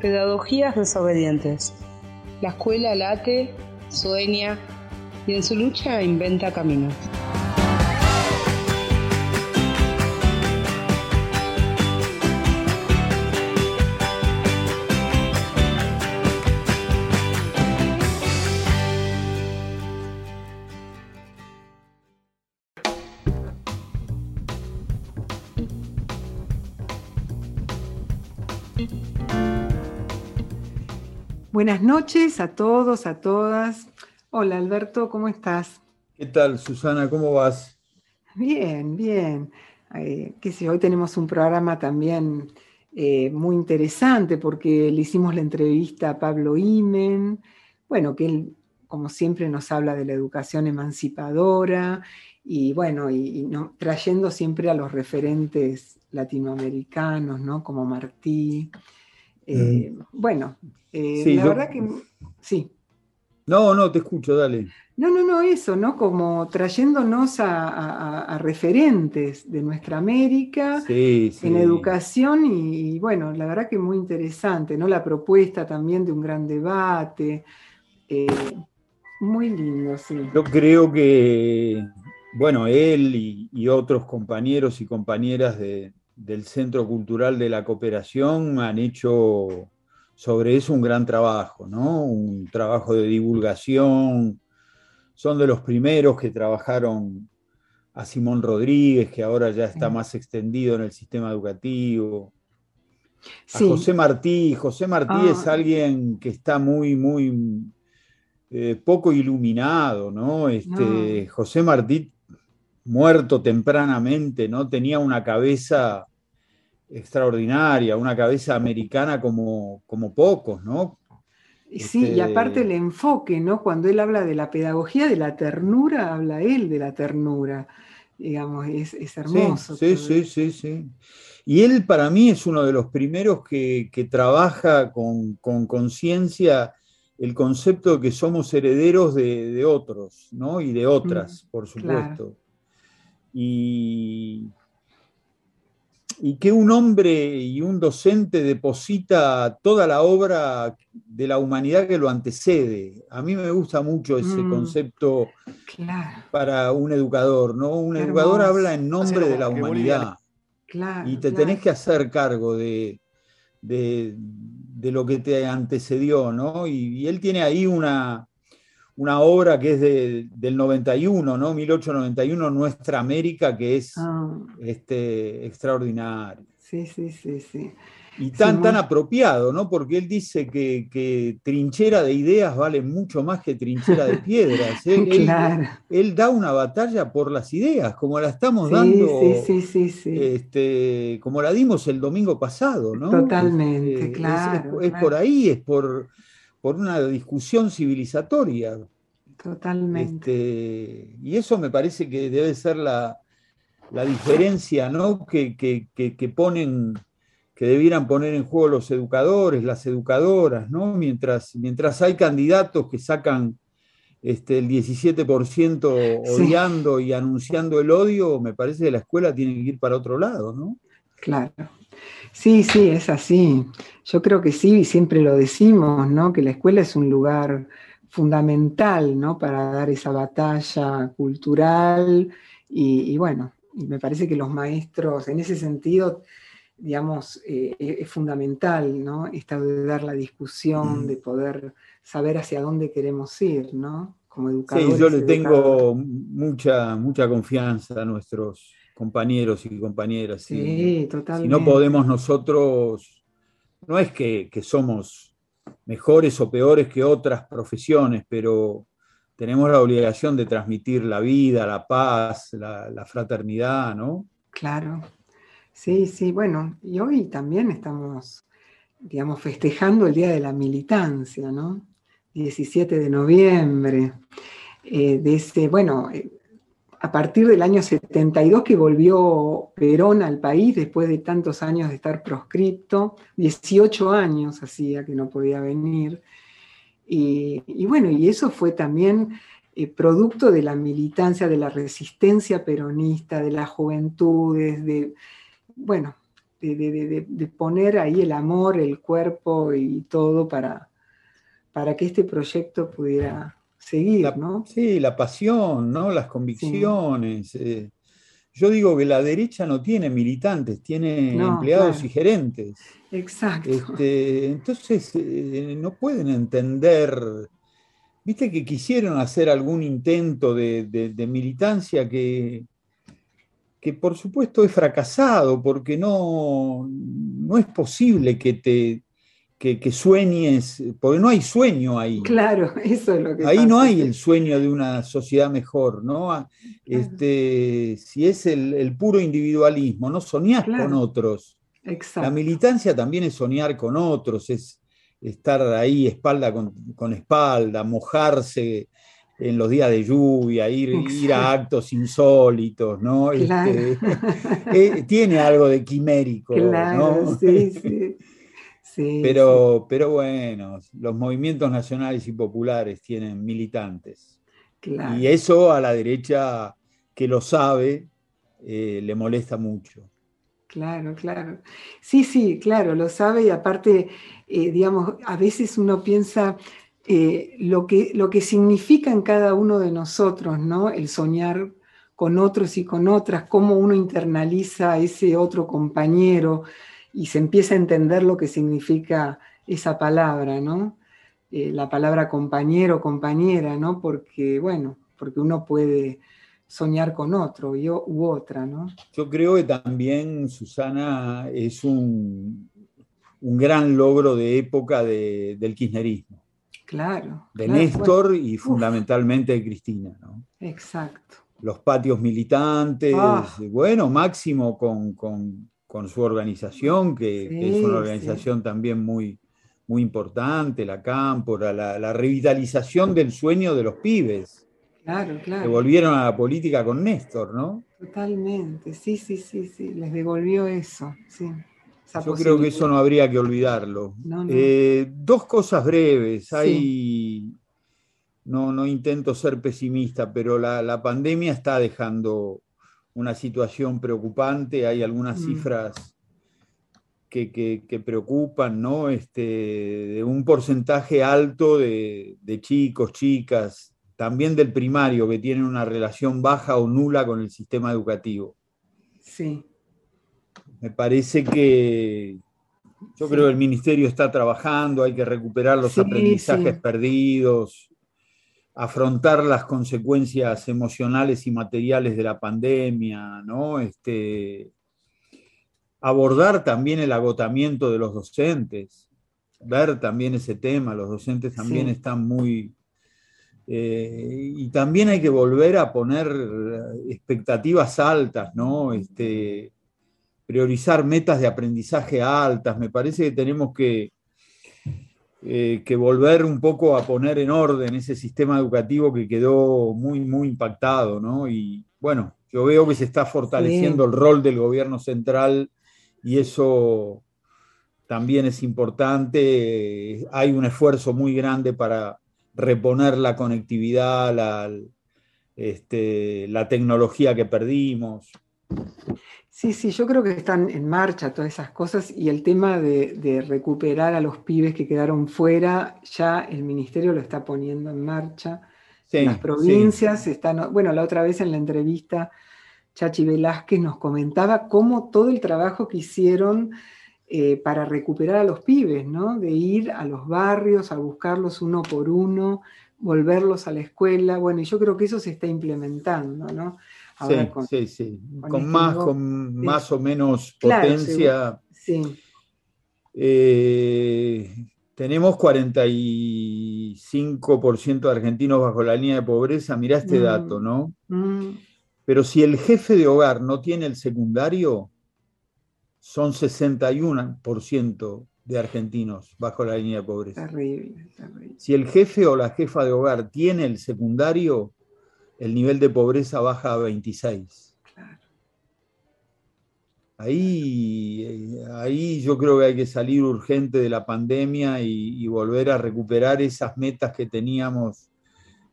Pedagogías desobedientes. La escuela late, sueña y en su lucha inventa caminos. Buenas noches a todos, a todas. Hola Alberto, ¿cómo estás? ¿Qué tal, Susana? ¿Cómo vas? Bien, bien. Eh, hoy tenemos un programa también eh, muy interesante porque le hicimos la entrevista a Pablo Imen, bueno, que él, como siempre, nos habla de la educación emancipadora y bueno, y, trayendo siempre a los referentes latinoamericanos, ¿no? Como Martí. Eh, bueno, eh, la verdad que sí. No, no, te escucho, dale. No, no, no, eso, ¿no? Como trayéndonos a, referentes de nuestra América en educación y, bueno, la verdad que muy interesante, ¿no? La propuesta también de un gran debate. Eh, muy lindo, sí. Yo creo que, bueno, él y otros compañeros y compañeras de, del Centro Cultural de la Cooperación han hecho sobre eso un gran trabajo, ¿no? Un trabajo de divulgación. Son de los primeros que trabajaron a Simón Rodríguez, que ahora ya está más extendido en el sistema educativo. A José Martí. José Martí ah. es alguien que está muy, muy eh, poco iluminado, ¿no? Este, José Martí muerto tempranamente, ¿no? Tenía una cabeza extraordinaria, una cabeza americana como, como pocos, ¿no? Sí, y este, aparte el enfoque, ¿no? Cuando él habla de la pedagogía de la ternura, habla él de la ternura, digamos, es, hermoso. Sí, sí, sí, sí, Y él para mí es uno de los primeros que, trabaja con conciencia el concepto de que somos herederos de, otros, ¿no? Y de otras, mm, por supuesto y, que un hombre y un docente deposita toda la obra de la humanidad que lo antecede. A mí me gusta mucho ese mm, concepto para un educador, ¿no? Un educador habla en nombre de la humanidad. y te tenés que hacer cargo de, de, lo que te antecedió, ¿no? y él tiene ahí una, una obra que es del 91, ¿no? 1891, Nuestra América, que es ah. este, extraordinaria. Sí, sí, sí, sí. Y tan, tan apropiado, ¿no? Porque él dice que, trinchera de ideas vale mucho más que trinchera de piedras. ¿eh? él, da una batalla por las ideas, como la estamos dando, sí, sí, sí, este, como la dimos el domingo pasado, ¿no? Totalmente, este, claro. Es, por ahí, es por, por una discusión civilizatoria. Totalmente. Este, y eso me parece que debe ser la, diferencia ¿no? que, ponen, que debieran poner en juego los educadores, las educadoras, ¿no? mientras, mientras hay candidatos que sacan este, el 17% odiando y anunciando el odio, me parece que la escuela tiene que ir para otro lado, ¿no? Claro. Sí, sí, es así. Yo creo que sí, y siempre lo decimos, ¿no? Que la escuela es un lugar fundamental, ¿no? Para dar esa batalla cultural y, bueno, me parece que los maestros, en ese sentido, digamos, eh, es fundamental, ¿no? Esta de dar la discusión, mm. de poder saber hacia dónde queremos ir, ¿no? Como educadores. Sí, yo le tengo mucha, mucha confianza a nuestros compañeros y compañeras. Sí, totalmente. Si no podemos nosotros, no es que, somos mejores o peores que otras profesiones, pero tenemos la obligación de transmitir la vida, la paz, la, fraternidad, ¿no? Claro. Sí, sí, bueno, y hoy también estamos, digamos, festejando el Día de la Militancia, ¿no? 17 de noviembre, eh, de ese, bueno, eh, a partir del año 72 que volvió Perón al país después de tantos años de estar proscripto, 18 años hacía que no podía venir. Y, bueno, y eso fue también eh, producto de la militancia, de la resistencia peronista, de las juventudes, de, bueno, de, poner ahí el amor, el cuerpo y todo para, para que este proyecto pudiera seguir, ¿no? Sí, la pasión, ¿no? Las convicciones. Eh, yo digo que la derecha no tiene militantes, tiene empleados y gerentes. Exacto. Este, entonces, eh, no pueden entender. Viste que quisieron hacer algún intento de, militancia que, que, por supuesto, es fracasado, porque no, no es posible que te, que, sueñes, porque no hay sueño ahí. Claro, eso es lo que. Ahí no hay el sueño de una sociedad mejor, ¿no? Ah, este, si es el, puro individualismo, no soñar con otros. Exacto. La militancia también es soñar con otros, es estar ahí espalda con, espalda, mojarse en los días de lluvia, ir, ir a actos insólitos, ¿no? Este, eh, tiene algo de quimérico. Claro, sí, sí pero, pero bueno, los movimientos nacionales y populares tienen militantes. Y eso a la derecha que lo sabe eh, le molesta mucho. Claro, claro. Sí, sí, claro, lo sabe y aparte, eh, digamos, a veces uno piensa eh, lo, que, lo que significa en cada uno de nosotros, ¿no? El soñar con otros y con otras, cómo uno internaliza a ese otro compañero, y se empieza a entender lo que significa esa palabra, ¿no? Eh, la palabra compañero, compañera, ¿no? Porque, bueno, porque uno puede soñar con otro yo, u otra, ¿no? Yo creo que también, Susana, es un, un gran logro de época del kirchnerismo. Claro. De Néstor y fundamentalmente de Cristina, ¿no? Exacto. Los patios militantes, ah. bueno, máximo con con su organización, que, es una organización también muy, muy importante, la Cámpora, la, revitalización del sueño de los pibes. Claro, claro. Que volvieron a la política con Néstor, ¿no? Totalmente, sí, sí, sí, sí, les devolvió eso, sí. Yo creo que eso no habría que olvidarlo. Eh, dos cosas breves. Hay, no, no intento ser pesimista, pero la, la pandemia está dejando una situación preocupante, hay algunas mm. cifras que, preocupan, ¿no? Este, de un porcentaje alto de, chicos, chicas, también del primario, que tienen una relación baja o nula con el sistema educativo. Sí. Me parece que yo creo que el ministerio está trabajando, hay que recuperar los aprendizajes perdidos, afrontar las consecuencias emocionales y materiales de la pandemia, ¿no? Este, abordar también el agotamiento de los docentes, ver también ese tema, los docentes también están muy... Eh, y también hay que volver a poner expectativas altas, ¿no? Este, priorizar metas de aprendizaje altas. Me parece que tenemos que eh, que volver un poco a poner en orden ese sistema educativo que quedó muy, muy impactado, ¿no? Y bueno, yo veo que se está fortaleciendo el rol del gobierno central y eso también es importante. Hay un esfuerzo muy grande para reponer la conectividad, la, este, la tecnología que perdimos. Sí, sí, yo creo que están en marcha todas esas cosas y el tema de, recuperar a los pibes que quedaron fuera, ya el ministerio lo está poniendo en marcha. Las provincias están, bueno, la otra vez en la entrevista, Chachi Velázquez nos comentaba cómo todo el trabajo que hicieron eh, para recuperar a los pibes, ¿no? De ir a los barrios, a buscarlos uno por uno, volverlos a la escuela. Bueno, y yo creo que eso se está implementando, ¿no? Sí, con, sí, sí, con, más, con más o menos potencia. sí. Eh, tenemos 45% de argentinos bajo la línea de pobreza, mirá este mm, dato, ¿no? Mm. Pero si el jefe de hogar no tiene el secundario, son 61% de argentinos bajo la línea de pobreza. Terrible, terrible. Si el jefe o la jefa de hogar tiene el secundario, el nivel de pobreza baja a 26. Ahí, ahí yo creo que hay que salir urgente de la pandemia y, volver a recuperar esas metas que teníamos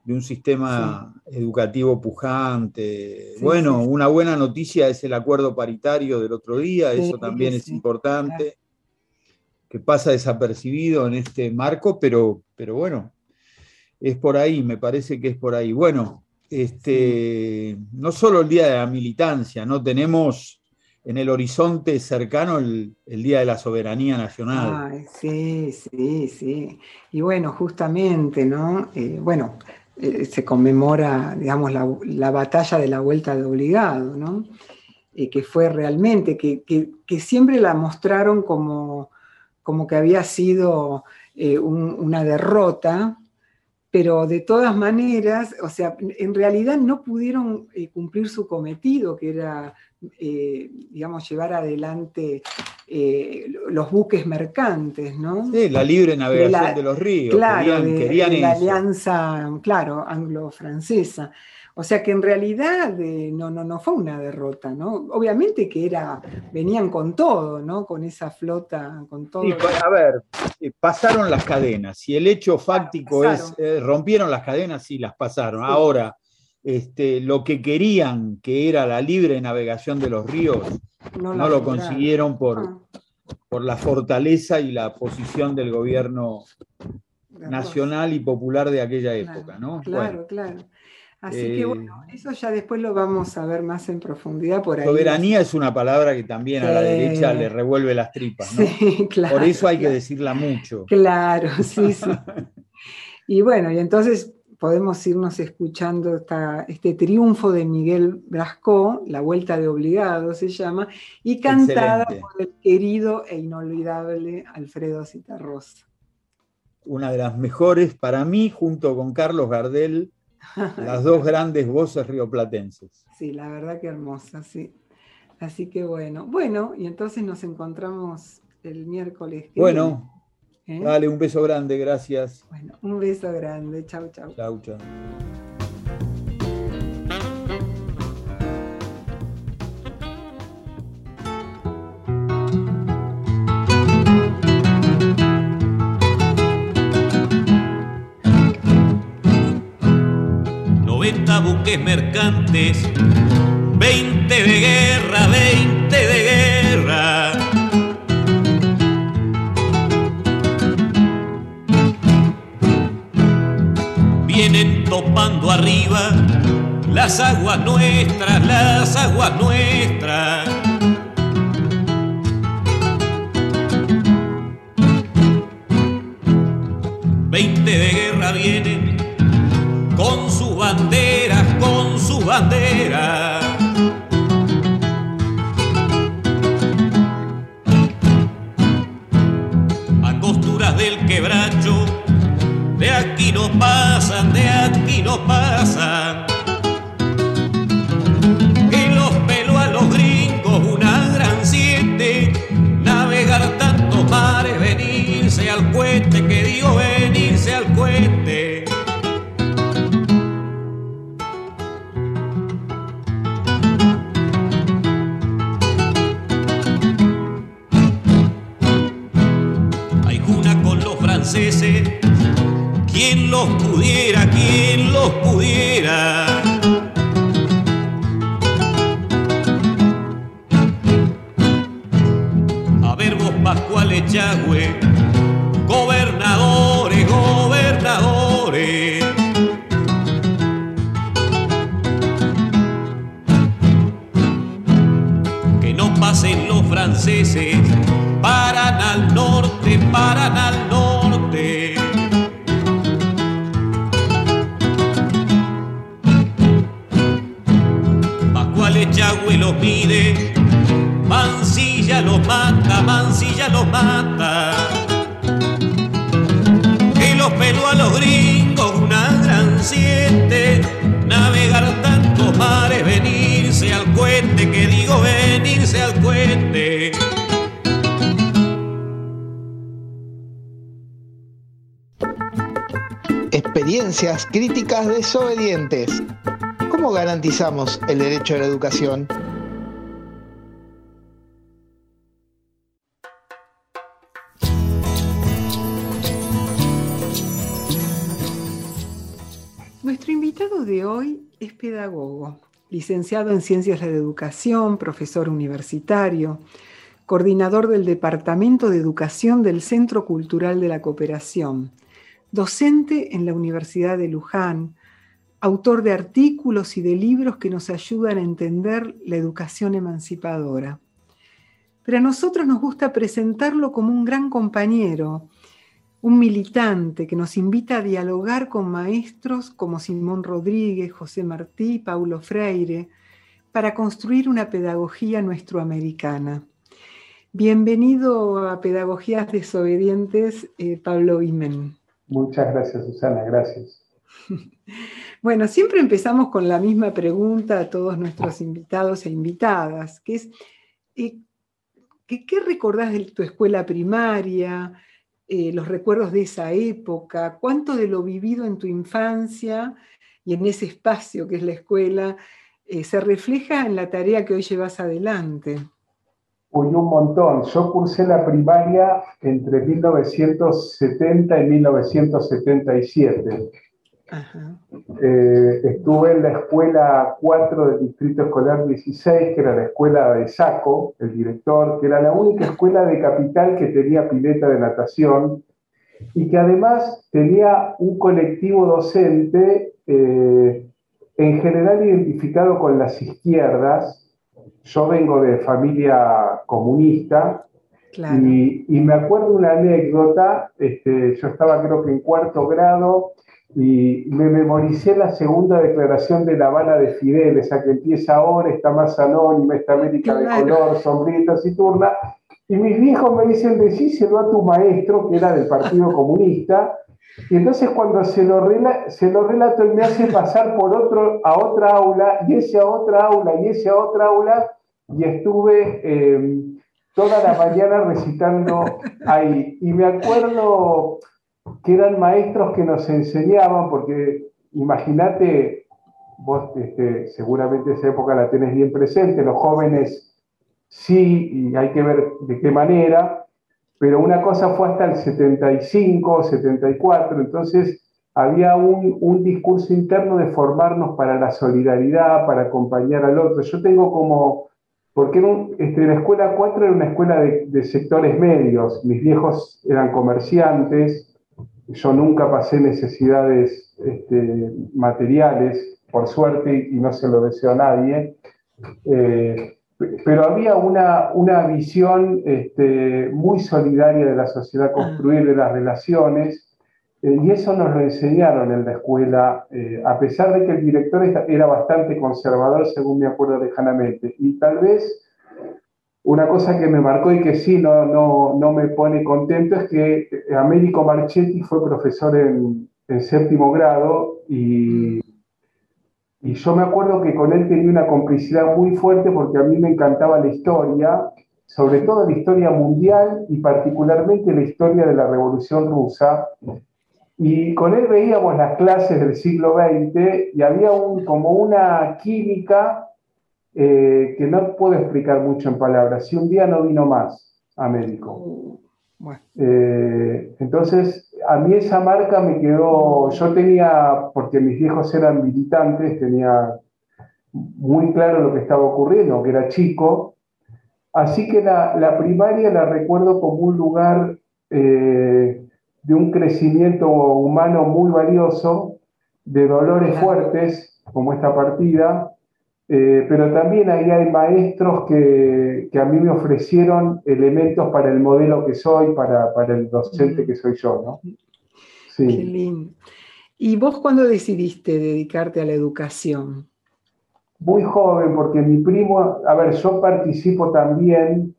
de un sistema educativo pujante. bueno, una buena noticia es el acuerdo paritario del otro día, eso también es importante, que pasa desapercibido en este marco, pero, pero bueno, es por ahí, me parece que es por ahí. Bueno, este, no solo el Día de la Militancia, ¿no? Tenemos en el horizonte cercano el, Día de la Soberanía Nacional. sí, sí, sí. Y bueno, justamente, ¿no? Eh, bueno, eh, se conmemora, digamos, la, batalla de la vuelta de obligado, ¿no? Eh, que fue realmente, que, siempre la mostraron como, como que había sido una derrota, pero de todas maneras, o sea, en realidad no pudieron cumplir su cometido, que era eh, digamos, llevar adelante eh, los buques mercantes, ¿no? Sí, la libre navegación de, los ríos. Claro, querían, la alianza, claro, anglo-francesa. O sea que en realidad eh, no, no, no fue una derrota, ¿no? Obviamente que era, venían con todo, ¿no? Con esa flota, con todo. Sí, a ver, pasaron las cadenas. y el hecho fáctico es, rompieron las cadenas, sí, las pasaron. Ahora, este, lo que querían, que era la libre navegación de los ríos, no, lo consiguieron por, ah. por la fortaleza y la posición del gobierno nacional y popular de aquella época, ¿no? Claro, claro. Así que eh, bueno, eso ya después lo vamos a ver más en profundidad por ahí. Soberanía es una palabra que también a la derecha le revuelve las tripas, ¿no? Sí, claro, por eso hay que decirla mucho. Claro, sí, sí. y bueno, y entonces podemos irnos escuchando este triunfo de Miguel Brasco, La Vuelta de Obligado se llama, y cantada por el querido e inolvidable Alfredo Citarrosa. Una de las mejores para mí, junto con Carlos Gardel, las dos grandes voces rioplatenses. Sí, la verdad que hermosa, sí. Así que bueno, bueno, y entonces nos encontramos el miércoles. bueno, ¿Eh? Dale, un beso grande, gracias. Bueno, un beso grande. Chau, chau. Chau, chau. Buques mercantes, 20 de guerra, 20 de guerra vienen topando arriba las aguas nuestras, las aguas nuestras. Veinte de guerra vienen con sus banderas. A costuras del quebracho de aquí no pasan, de aquí no pasan. Y los pelo a los gringos, una gran siete, navegar tantos mares, venirse al cuente, que digo venirse al cuente. Desobedientes ¿Cómo garantizamos el derecho a la educación? invitado de hoy es pedagogo, licenciado en Ciencias de la Educación, profesor universitario, coordinador del Departamento de Educación del Centro Cultural de la Cooperación, docente en la Universidad de Luján, autor de artículos y de libros que nos ayudan a entender la educación emancipadora. Pero a nosotros nos gusta presentarlo como un gran compañero, un militante que nos invita a dialogar con maestros como Simón Rodríguez, José Martí, Paulo Freire, para construir una pedagogía nuestroamericana. Bienvenido a Pedagogías Desobedientes, eh, Pablo Imen. Muchas gracias, Susana, gracias. Bueno, siempre empezamos con la misma pregunta a todos nuestros invitados e invitadas, que es, eh, ¿qué, recordás de tu escuela primaria, eh, los recuerdos de esa época? ¿Cuánto de lo vivido en tu infancia y en ese espacio que es la escuela eh, se refleja en la tarea que hoy llevas adelante? Uy, un montón. Yo cursé la primaria entre 1970 y 1977. Eh, estuve en la escuela 4 del Distrito Escolar 16, que era la escuela de Saco, el director, que era la única escuela de capital que tenía pileta de natación y que además tenía un colectivo docente eh, en general identificado con las izquierdas. Yo vengo de familia comunista y, me acuerdo una anécdota, este, yo estaba creo que en cuarto grado y me memoricé la segunda declaración de La Habana de Fidel, esa que empieza ahora, está más anónima, esta América de color, sombrita, turna. Y mis viejos me dicen, decíselo a tu maestro, que era del Partido Comunista, y entonces cuando se lo, se lo relato, él me hace pasar por otro, a otra aula, y ese a otra aula, y ese a otra aula, y estuve eh, toda la mañana recitando ahí. Y me acuerdo que eran maestros que nos enseñaban, porque imagínate, vos este, seguramente esa época la tenés bien presente, los jóvenes sí, y hay que ver de qué manera, pero una cosa fue hasta el 75, 74, entonces había un, un, discurso interno de formarnos para la solidaridad, para acompañar al otro. Yo tengo como, porque este, la escuela 4 era una escuela de, de sectores medios, mis viejos eran comerciantes, yo nunca pasé necesidades este, materiales, por suerte, y no se lo deseo a nadie. Eh, pero había una, una visión este, muy solidaria de la sociedad, ah. construir de las relaciones, eh, y eso nos lo enseñaron en la escuela, eh, a pesar de que el director era bastante conservador, según me acuerdo lejanamente. Y tal vez una cosa que me marcó y que sí no, no, no me pone contento es que Américo Marchetti fue profesor en, en séptimo grado y, y, yo me acuerdo que con él tenía una complicidad muy fuerte porque a mí me encantaba la historia, sobre todo la historia mundial y particularmente la historia de la Revolución Rusa. Y con él veíamos las clases del siglo XX y había un, como una química eh, que no puedo explicar mucho en palabras. Si un día no vino más a médico. Uh, eh, entonces, a mí esa marca me quedó, yo tenía, porque mis viejos eran militantes, tenía muy claro lo que estaba ocurriendo, que era chico, así que la, primaria la recuerdo como un lugar eh, de un crecimiento humano muy valioso, de dolores fuertes, como esta partida, eh, pero también ahí hay maestros que, que, a mí me ofrecieron elementos para el modelo que soy, para, para el docente que soy yo, ¿no? Sí. Qué lindo. ¿Y vos cuándo decidiste dedicarte a la educación? Muy joven, porque mi primo, a ver, yo participo también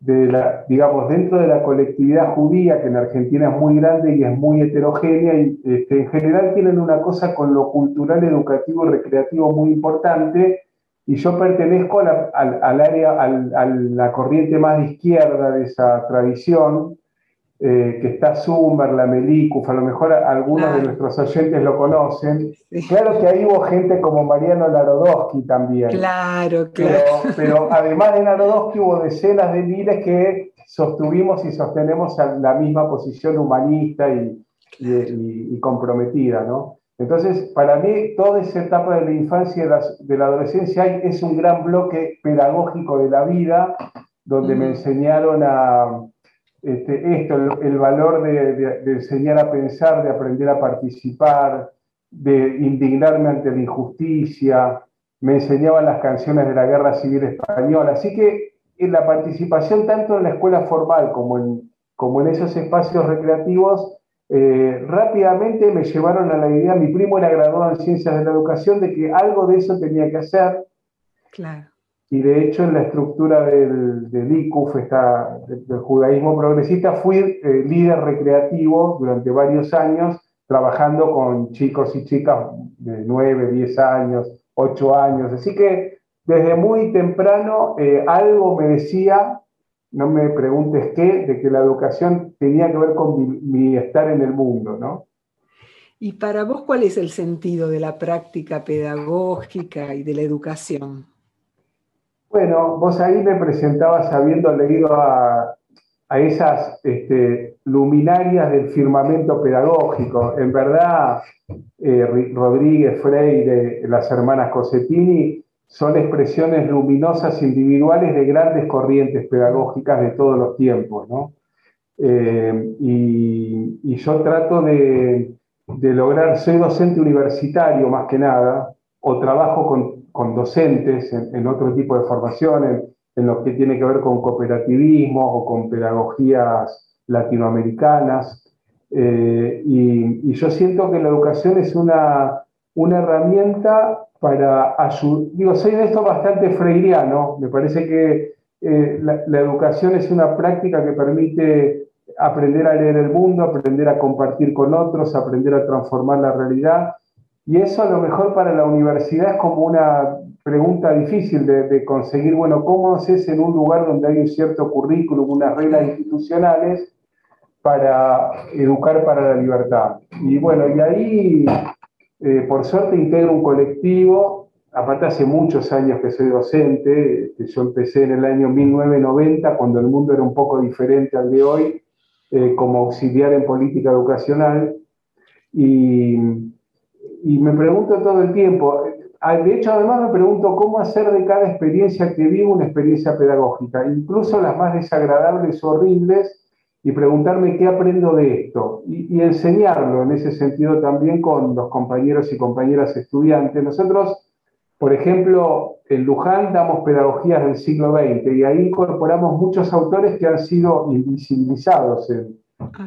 de la, digamos, dentro de la colectividad judía, que en Argentina es muy grande y es muy heterogénea, y este, en general tienen una cosa con lo cultural, educativo y recreativo muy importante, y yo pertenezco al, al, área, a la corriente más de izquierda de esa tradición, eh, que está Zumber, la Melicuf, a lo mejor algunos de nuestros oyentes lo conocen. Claro que ahí hubo gente como Mariano Narodowski también. Claro, claro. Pero, además de Narodowski hubo decenas de miles que sostuvimos y sostenemos la misma posición humanista y, y, y comprometida, ¿no? Entonces, para mí, toda esa etapa de la infancia y de la, adolescencia es un gran bloque pedagógico de la vida, donde me enseñaron a, este, esto, el, valor de, enseñar a pensar, de aprender a participar, de indignarme ante la injusticia, me enseñaban las canciones de la Guerra Civil Española. Así que en la participación tanto en la escuela formal como en, como en esos espacios recreativos, eh, rápidamente me llevaron a la idea, mi primo era graduado en Ciencias de la Educación, de que algo de eso tenía que hacer. Claro. Y de hecho en la estructura del, del ICUF, del, judaísmo progresista, fui eh, líder recreativo durante varios años, trabajando con chicos y chicas de 9, 10 años, 8 años. Así que desde muy temprano eh, algo me decía no me preguntes qué, de que la educación tenía que ver con mi, estar en el mundo, ¿no? ¿Y para vos cuál es el sentido de la práctica pedagógica y de la educación? Bueno, vos ahí me presentabas habiendo leído a, esas este, luminarias del firmamento pedagógico. En verdad, eh, Rodríguez, Freire, las hermanas Cosettini son expresiones luminosas individuales de grandes corrientes pedagógicas de todos los tiempos, ¿no? Eh, y, yo trato de, lograr, soy docente universitario más que nada, o trabajo con, docentes en, otro tipo de formación, en, lo que tiene que ver con cooperativismo o con pedagogías latinoamericanas. Eh, y, yo siento que la educación es una, una herramienta para ayudar. Digo, soy de esto bastante freiriano, me parece que eh, la, educación es una práctica que permite aprender a leer el mundo, aprender a compartir con otros, aprender a transformar la realidad. Y eso a lo mejor para la universidad es como una pregunta difícil de, conseguir, bueno, ¿cómo haces en un lugar donde hay un cierto currículum, unas reglas institucionales para educar para la libertad? Y bueno, y ahí eh, por suerte integro un colectivo, aparte hace muchos años que soy docente, este, yo empecé en el año 1990, cuando el mundo era un poco diferente al de hoy, eh, como auxiliar en política educacional, y, y me pregunto todo el tiempo, eh, de hecho, además me pregunto cómo hacer de cada experiencia que vivo una experiencia pedagógica, incluso las más desagradables o horribles, y preguntarme qué aprendo de esto y, enseñarlo en ese sentido también con los compañeros y compañeras estudiantes. Nosotros, por ejemplo, en Luján damos pedagogías del siglo XX y ahí incorporamos muchos autores que han sido invisibilizados en,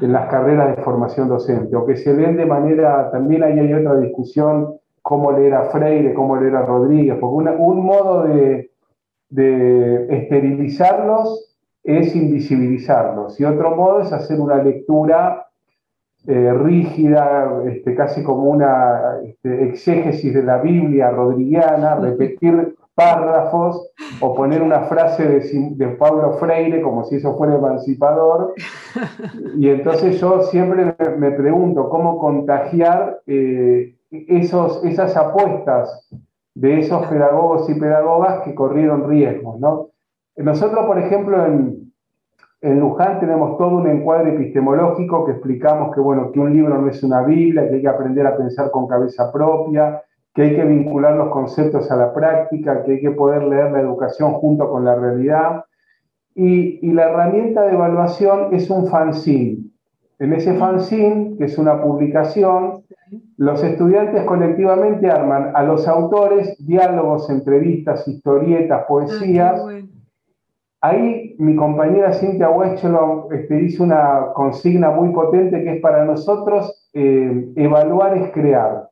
en las carreras de formación docente o que se leen de manera, también ahí hay otra discusión, cómo leer a Freire, cómo leer a Rodríguez, porque un modo de, de esterilizarlos es invisibilizarlos. Y otro modo es hacer una lectura eh, rígida, este, casi como una este, exégesis de la Biblia rodriguiana, repetir párrafos o poner una frase de, Pablo Freire como si eso fuera emancipador. Y entonces yo siempre me, pregunto cómo contagiar eh, esos, esas apuestas de esos pedagogos y pedagogas que corrieron riesgos, ¿no? Nosotros, por ejemplo, en, en Luján tenemos todo un encuadre epistemológico que explicamos que, bueno, que un libro no es una Biblia, que hay que aprender a pensar con cabeza propia, que hay que vincular los conceptos a la práctica, que hay que poder leer la educación junto con la realidad. Y, y la herramienta de evaluación es un fanzine. En ese fanzine, que es una publicación, los estudiantes colectivamente arman a los autores diálogos, entrevistas, historietas, poesías, ah, Ahí mi compañera Cintia Weschelo este, una consigna muy potente que es para nosotros eh, evaluar es crear.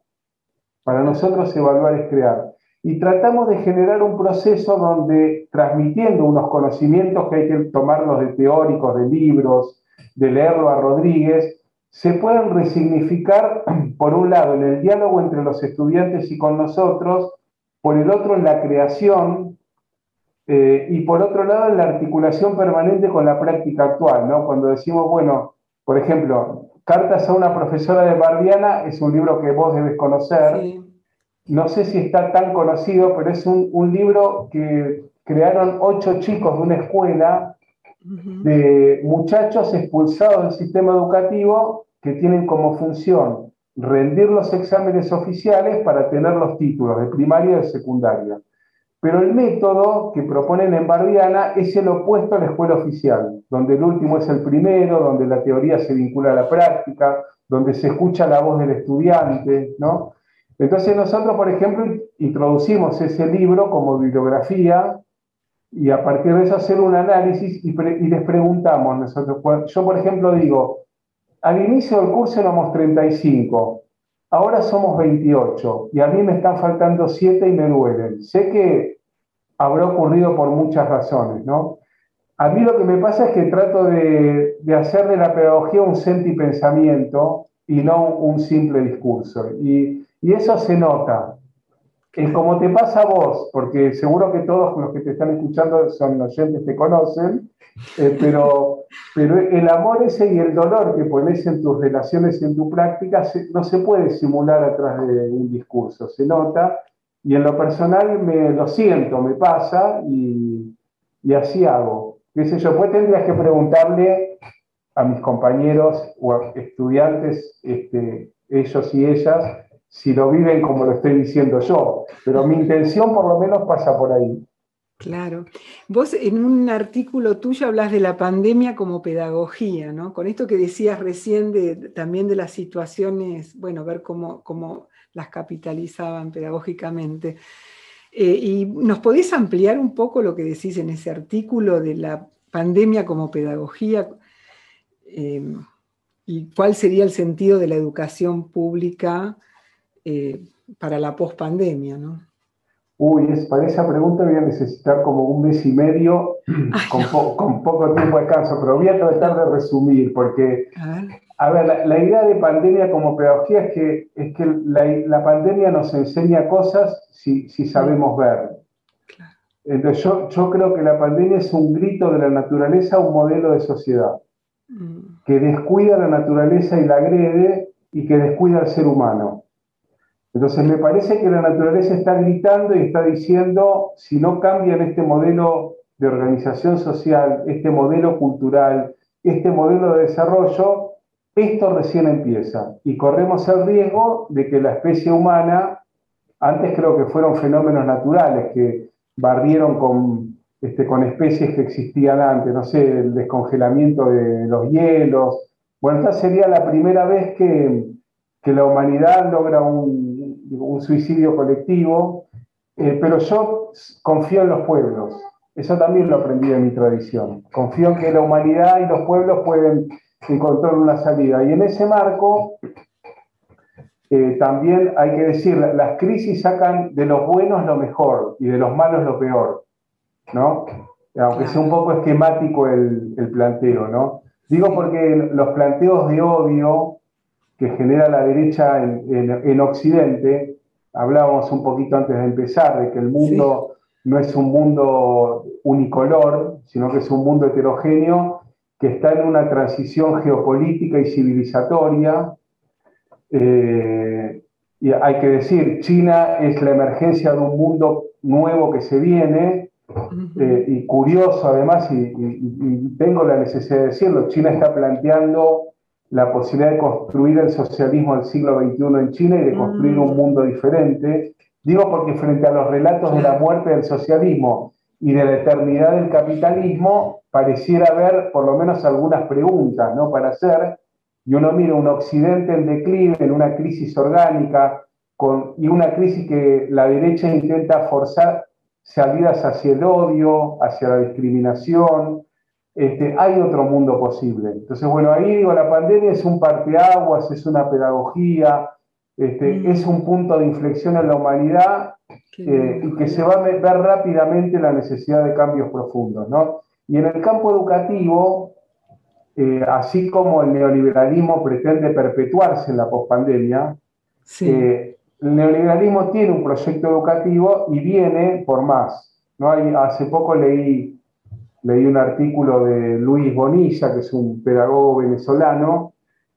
Para nosotros evaluar es crear. Y tratamos de generar un proceso donde transmitiendo unos conocimientos que hay que tomarlos de teóricos, de libros, de leerlo a Rodríguez, se pueden resignificar, por un lado, en el diálogo entre los estudiantes y con nosotros, por el otro, en la creación eh, y por otro lado, la articulación permanente con la práctica actual, ¿no? Cuando decimos, bueno, por ejemplo, Cartas a una profesora de Barbiana es un libro que vos debes conocer. No sé si está tan conocido, pero es un, un libro que crearon ocho chicos de una escuela de muchachos expulsados del sistema educativo que tienen como función rendir los exámenes oficiales para tener los títulos de primaria y de secundaria. Pero el método que proponen en Barbiana es el opuesto a la escuela oficial, donde el último es el primero, donde la teoría se vincula a la práctica, donde se escucha la voz del estudiante, ¿no? Entonces nosotros, por ejemplo, introducimos ese libro como bibliografía y a partir de eso hacer un análisis y, les preguntamos nosotros. Yo, por ejemplo, digo, al inicio del curso éramos 35, ahora somos 28 y a mí me están faltando 7 y me duelen. Sé que habrá ocurrido por muchas razones, ¿no? A mí lo que me pasa es que trato de, hacer de la pedagogía un sentipensamiento y no un simple discurso. Y, y eso se nota. Es como te pasa a vos, porque seguro que todos los que te están escuchando son oyentes, te conocen, eh, pero, pero el amor ese y el dolor que pones en tus relaciones en tu práctica no se puede simular atrás de un discurso, se nota, y en lo personal me lo siento, me pasa y, y así hago. ¿Qué sé yo? Pues tendrías que preguntarle a mis compañeros o estudiantes, este, ellos y ellas, si lo viven como lo estoy diciendo yo, pero mi intención por lo menos pasa por ahí. Claro. Vos en un artículo tuyo hablas de la pandemia como pedagogía, ¿no? Con esto que decías recién también de las situaciones, bueno, ver cómo, cómo las capitalizaban pedagógicamente. Eh, ¿Y nos podés ampliar un poco lo que decís en ese artículo de la pandemia como pedagogía? Eh, ¿Y cuál sería el sentido de la educación pública eh, para la pospandemia? ¿no? Uy, es, para esa pregunta voy a necesitar como un mes y medio con, poco tiempo de descanso, pero voy a tratar de resumir porque, a ver, la, idea de pandemia como pedagogía es que, es que la, pandemia nos enseña cosas si, si sabemos ver. Entonces yo, yo creo que la pandemia es un grito de la naturaleza, un modelo de sociedad. Mm. que descuida la naturaleza y la agrede y que descuida al ser humano. Entonces me parece que la naturaleza está gritando y está diciendo, si no cambian este modelo de organización social, este modelo cultural, este modelo de desarrollo, esto recién empieza y corremos el riesgo de que la especie humana, antes creo que fueron fenómenos naturales que barrieron con este, especies que existían antes, no sé, el descongelamiento de los hielos. Bueno, esta sería la primera vez que, la humanidad logra un, suicidio colectivo, eh, pero yo confío en los pueblos. Eso también lo aprendí de mi tradición. Confío en que la humanidad y los pueblos pueden encontrar una salida. Y en ese marco, eh, también hay que decir, las crisis sacan de los buenos lo mejor y de los malos lo peor. ¿no? Aunque sea un poco esquemático el, planteo, ¿no? Digo porque los planteos de odio que genera la derecha en, Occidente, hablábamos un poquito antes de empezar, de que el mundo no es un mundo unicolor, sino que es un mundo heterogéneo que está en una transición geopolítica y civilizatoria. Eh, y hay que decir, China es la emergencia de un mundo nuevo que se viene, eh, y curioso además, y, tengo la necesidad de decirlo, China está planteando la posibilidad de construir el socialismo del siglo XXI en China y de construir un mm. mundo diferente. Digo porque frente a los relatos de la muerte del socialismo y de la eternidad del capitalismo, pareciera haber por lo menos algunas preguntas ¿no? para hacer, y uno mira un occidente en declive, en una crisis orgánica, con, y una crisis que la derecha intenta forzar salidas hacia el odio, hacia la discriminación. Este, hay otro mundo posible. Entonces, bueno, ahí digo, la pandemia es un parteaguas, es una pedagogía, este, mm. es un punto de inflexión en la humanidad eh, y que se va a ver rápidamente la necesidad de cambios profundos. ¿no? Y en el campo educativo, eh, así como el neoliberalismo pretende perpetuarse en la pospandemia, sí. Eh, el neoliberalismo tiene un proyecto educativo y viene por más. ¿no? Hay, hace poco leí, leí un artículo de Luis Bonilla, que es un pedagogo venezolano,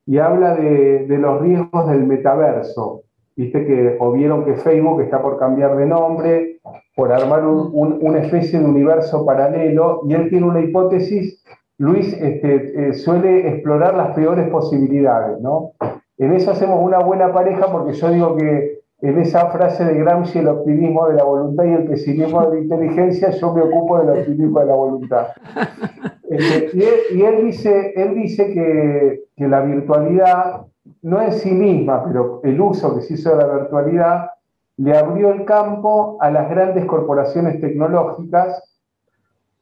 y habla de, los riesgos del metaverso. Viste que, o vieron que Facebook está por cambiar de nombre, por armar una especie de universo paralelo, y él tiene una hipótesis, Luis este, eh, suele explorar las peores posibilidades, ¿no? en eso hacemos una buena pareja porque yo digo que en esa frase de Gramsci, el optimismo de la voluntad y el pesimismo de la inteligencia, yo me ocupo del optimismo de la voluntad. Este, y, él, dice, él dice que, que, la virtualidad, no en sí misma, pero el uso que se hizo de la virtualidad, le abrió el campo a las grandes corporaciones tecnológicas,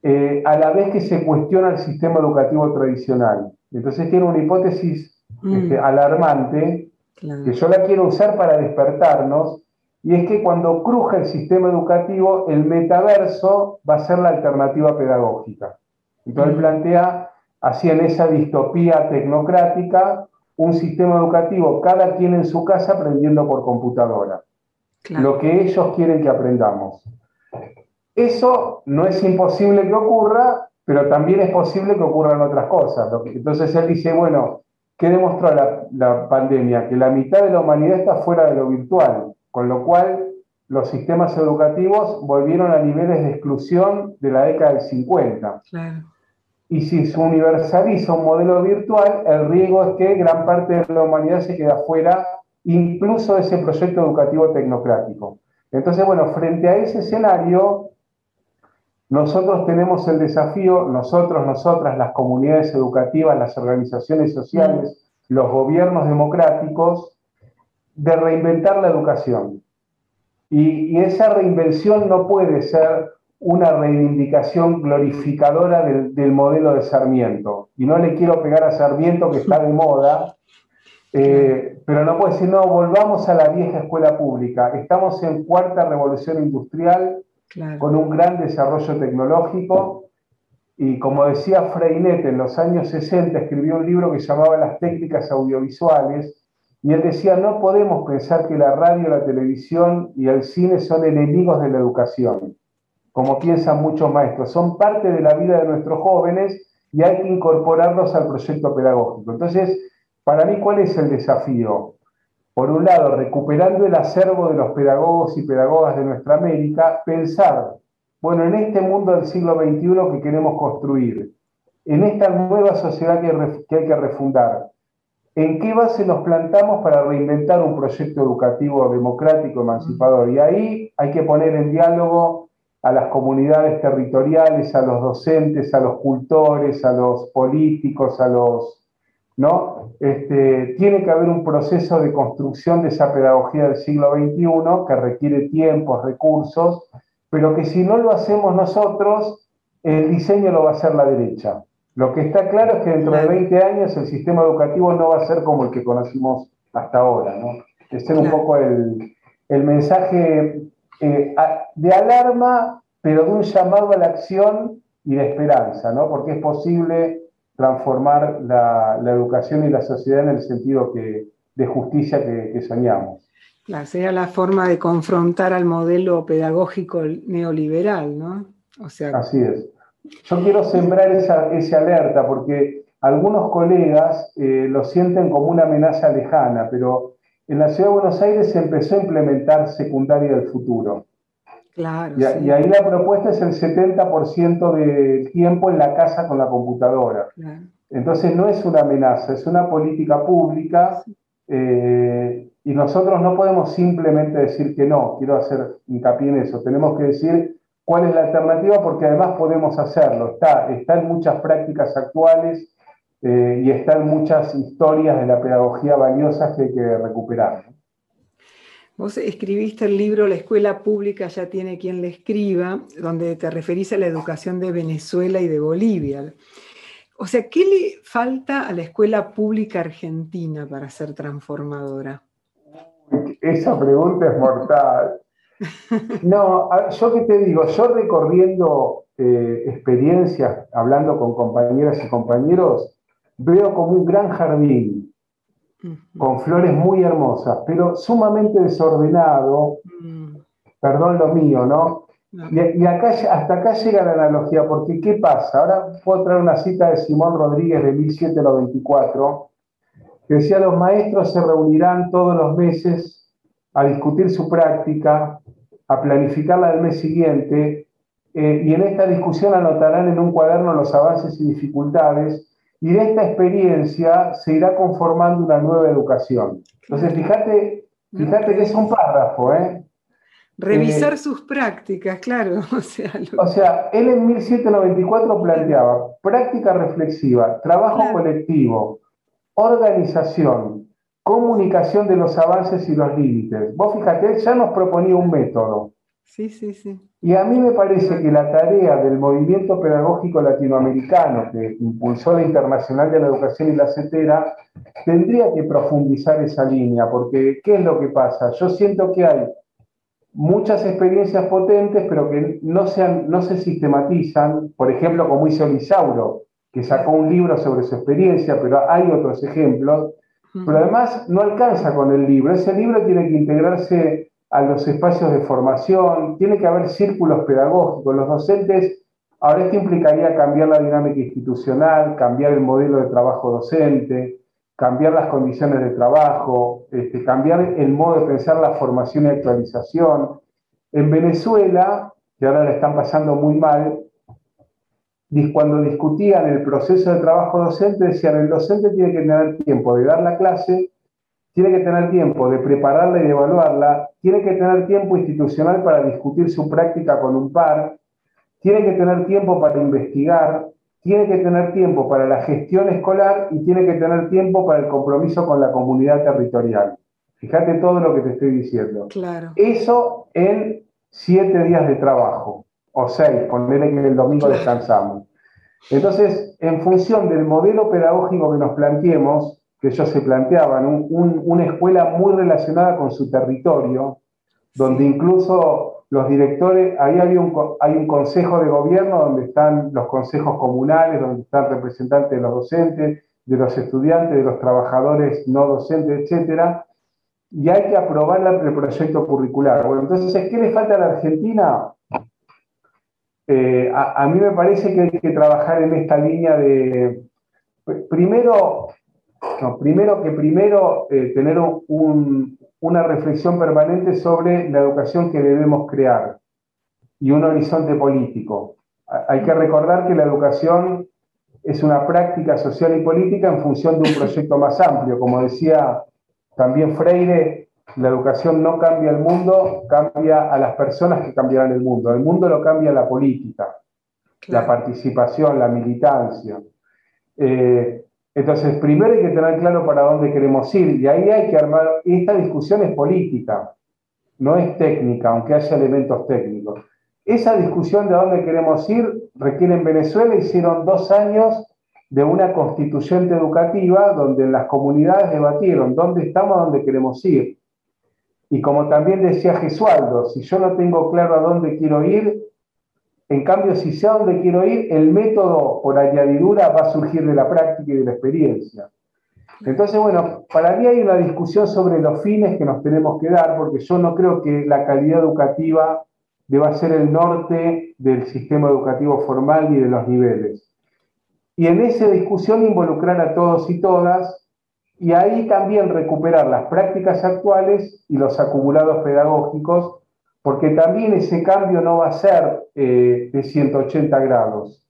eh, a la vez que se cuestiona el sistema educativo tradicional. Entonces tiene una hipótesis mm. este, alarmante que yo la quiero usar para despertarnos, y es que cuando cruja el sistema educativo, el metaverso va a ser la alternativa pedagógica. Entonces él plantea, así en esa distopía tecnocrática, un sistema educativo, cada quien en su casa aprendiendo por computadora. Lo que ellos quieren que aprendamos. Eso no es imposible que ocurra, pero también es posible que ocurran otras cosas. Entonces él dice, bueno, ¿Qué demostró la, pandemia? Que la mitad de la humanidad está fuera de lo virtual, con lo cual los sistemas educativos volvieron a niveles de exclusión de la década del 50. Y si se universaliza un modelo virtual, el riesgo es que gran parte de la humanidad se queda fuera incluso de ese proyecto educativo tecnocrático. Entonces, bueno, frente a ese escenario, nosotros tenemos el desafío, nosotros, nosotras, las comunidades educativas, las organizaciones sociales, los gobiernos democráticos, de reinventar la educación. Y, esa reinvención no puede ser una reivindicación glorificadora del, modelo de Sarmiento. Y no le quiero pegar a Sarmiento que está de moda, eh, pero no puede decir, no, volvamos a la vieja escuela pública. Estamos en cuarta revolución industrial, con un gran desarrollo tecnológico. Y como decía Freinet, en los años 60 escribió un libro que llamaba Las técnicas audiovisuales, y él decía, no podemos pensar que la radio, la televisión y el cine son enemigos de la educación, como piensan muchos maestros, son parte de la vida de nuestros jóvenes y hay que incorporarlos al proyecto pedagógico. Entonces, para mí, ¿cuál es el desafío? por un lado, recuperando el acervo de los pedagogos y pedagogas de nuestra América, pensar, bueno, en este mundo del siglo XXI que queremos construir, en esta nueva sociedad que, hay que refundar, ¿en qué base nos plantamos para reinventar un proyecto educativo democrático, emancipador? Y ahí hay que poner en diálogo a las comunidades territoriales, a los docentes, a los cultores, a los políticos, a los ¿no? Este, tiene que haber un proceso de construcción de esa pedagogía del siglo XXI que requiere tiempos, recursos, pero que si no lo hacemos nosotros, el diseño lo va a hacer la derecha. Lo que está claro es que dentro de 20 años el sistema educativo no va a ser como el que conocimos hasta ahora. ¿no? Este es un poco el, mensaje eh, de alarma, pero de un llamado a la acción y de esperanza, ¿no? porque es posible transformar la, educación y la sociedad en el sentido que, de justicia que, soñamos. Claro, sería la forma de confrontar al modelo pedagógico neoliberal, ¿no? O sea, Así es. Yo quiero sembrar esa, alerta porque algunos colegas eh, lo sienten como una amenaza lejana, pero en la ciudad de Buenos Aires se empezó a implementar secundaria del futuro. Y, ahí la propuesta es el 70% del tiempo en la casa con la computadora. Entonces no es una amenaza, es una política pública eh, y nosotros no podemos simplemente decir que no, quiero hacer hincapié en eso, tenemos que decir cuál es la alternativa porque además podemos hacerlo, está, está en muchas prácticas actuales eh, y está en muchas historias de la pedagogía valiosas que hay que recuperar. Vos escribiste el libro La escuela pública ya tiene quien le escriba, donde te referís a la educación de Venezuela y de Bolivia. O sea, ¿qué le falta a la escuela pública argentina para ser transformadora? Esa pregunta es mortal. No, yo qué te digo, yo recorriendo eh, experiencias, hablando con compañeras y compañeros, veo como un gran jardín con flores muy hermosas, pero sumamente desordenado, mm. perdón lo mío, ¿no? Y, acá, hasta acá llega la analogía, porque ¿qué pasa? Ahora puedo traer una cita de Simón Rodríguez de 1724, que decía, los maestros se reunirán todos los meses a discutir su práctica, a planificarla del mes siguiente, eh, y en esta discusión anotarán en un cuaderno los avances y dificultades, y de esta experiencia se irá conformando una nueva educación. Entonces, fíjate, fíjate que es un párrafo, ¿eh? Revisar eh, sus prácticas, claro. O sea, o sea, él en 1794 planteaba práctica reflexiva, trabajo colectivo, organización, comunicación de los avances y los límites. Vos fíjate, él ya nos proponía un método. Sí, sí, sí. Y a mí me parece que la tarea del movimiento pedagógico latinoamericano que impulsó la Internacional de la Educación y la CETERA tendría que profundizar esa línea, porque ¿qué es lo que pasa? Yo siento que hay muchas experiencias potentes, pero que no se, no se sistematizan, por ejemplo, como hizo Lisauro, que sacó un libro sobre su experiencia, pero hay otros ejemplos, pero además no alcanza con el libro, ese libro tiene que integrarse a los espacios de formación, tiene que haber círculos pedagógicos, los docentes, ahora esto implicaría cambiar la dinámica institucional, cambiar el modelo de trabajo docente, cambiar las condiciones de trabajo, este, cambiar el modo de pensar la formación y actualización. En Venezuela, que ahora le están pasando muy mal, cuando discutían el proceso de trabajo docente, decían, el docente tiene que tener tiempo de dar la clase, tiene que tener tiempo de prepararla y de evaluarla, tiene que tener tiempo institucional para discutir su práctica con un par, tiene que tener tiempo para investigar, tiene que tener tiempo para la gestión escolar y tiene que tener tiempo para el compromiso con la comunidad territorial. Fíjate todo lo que te estoy diciendo. Claro. Eso en siete días de trabajo, o seis, ponerle que el domingo descansamos. Entonces, en función del modelo pedagógico que nos planteemos, que ellos se planteaban, una escuela muy relacionada con su territorio, donde incluso los directores, ahí había un, hay un consejo de gobierno donde están los consejos comunales, donde están representantes de los docentes, de los estudiantes, de los trabajadores no docentes, etcétera, y hay que aprobar el proyecto curricular. Bueno, entonces, ¿qué le falta a la Argentina? Eh, a, mí me parece que hay que trabajar en esta línea de, primero, primero que primero eh, tener un, una reflexión permanente sobre la educación que debemos crear y un horizonte político. Hay que recordar que la educación es una práctica social y política en función de un proyecto más amplio. Como decía también Freire, la educación no cambia el mundo, cambia a las personas que cambiarán el mundo. El mundo lo cambia la política, la participación, la militancia. Eh, entonces, primero hay que tener claro para dónde queremos ir y ahí hay que armar, esta discusión es política, no es técnica, aunque haya elementos técnicos. Esa discusión de dónde queremos ir requiere en Venezuela, hicieron dos años de una constituyente educativa donde las comunidades debatieron dónde estamos, dónde queremos ir. Y como también decía Gesualdo, si yo no tengo claro a dónde quiero ir, en cambio, si sé a dónde quiero ir, el método por añadidura va a surgir de la práctica y de la experiencia. Entonces, bueno, para mí hay una discusión sobre los fines que nos tenemos que dar, porque yo no creo que la calidad educativa deba ser el norte del sistema educativo formal ni de los niveles. Y en esa discusión involucrar a todos y todas, y ahí también recuperar las prácticas actuales y los acumulados pedagógicos porque también ese cambio no va a ser eh, de 180 grados.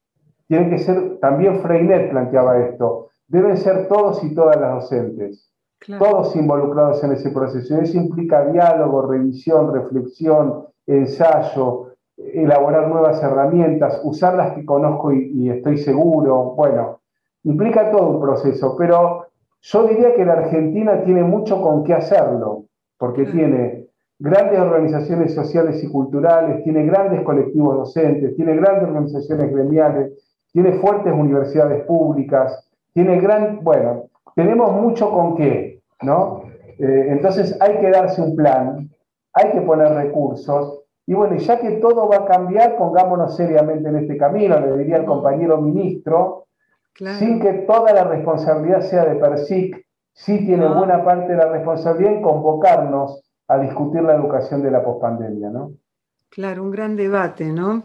Tiene que ser, también Freinet planteaba esto, deben ser todos y todas las docentes, todos involucrados en ese proceso. Eso implica diálogo, revisión, reflexión, ensayo, elaborar nuevas herramientas, usar las que conozco y, estoy seguro. Bueno, implica todo un proceso, pero yo diría que la Argentina tiene mucho con qué hacerlo, porque tiene grandes organizaciones sociales y culturales, tiene grandes colectivos docentes, tiene grandes organizaciones gremiales, tiene fuertes universidades públicas, tiene gran, bueno, tenemos mucho con qué, ¿no? Eh, entonces hay que darse un plan, hay que poner recursos, y bueno, ya que todo va a cambiar, pongámonos seriamente en este camino, le diría al compañero ministro, sin que toda la responsabilidad sea de PERSIC, sí tiene buena parte de la responsabilidad en convocarnos a discutir la educación de la pospandemia, ¿no? Claro, un gran debate, ¿no?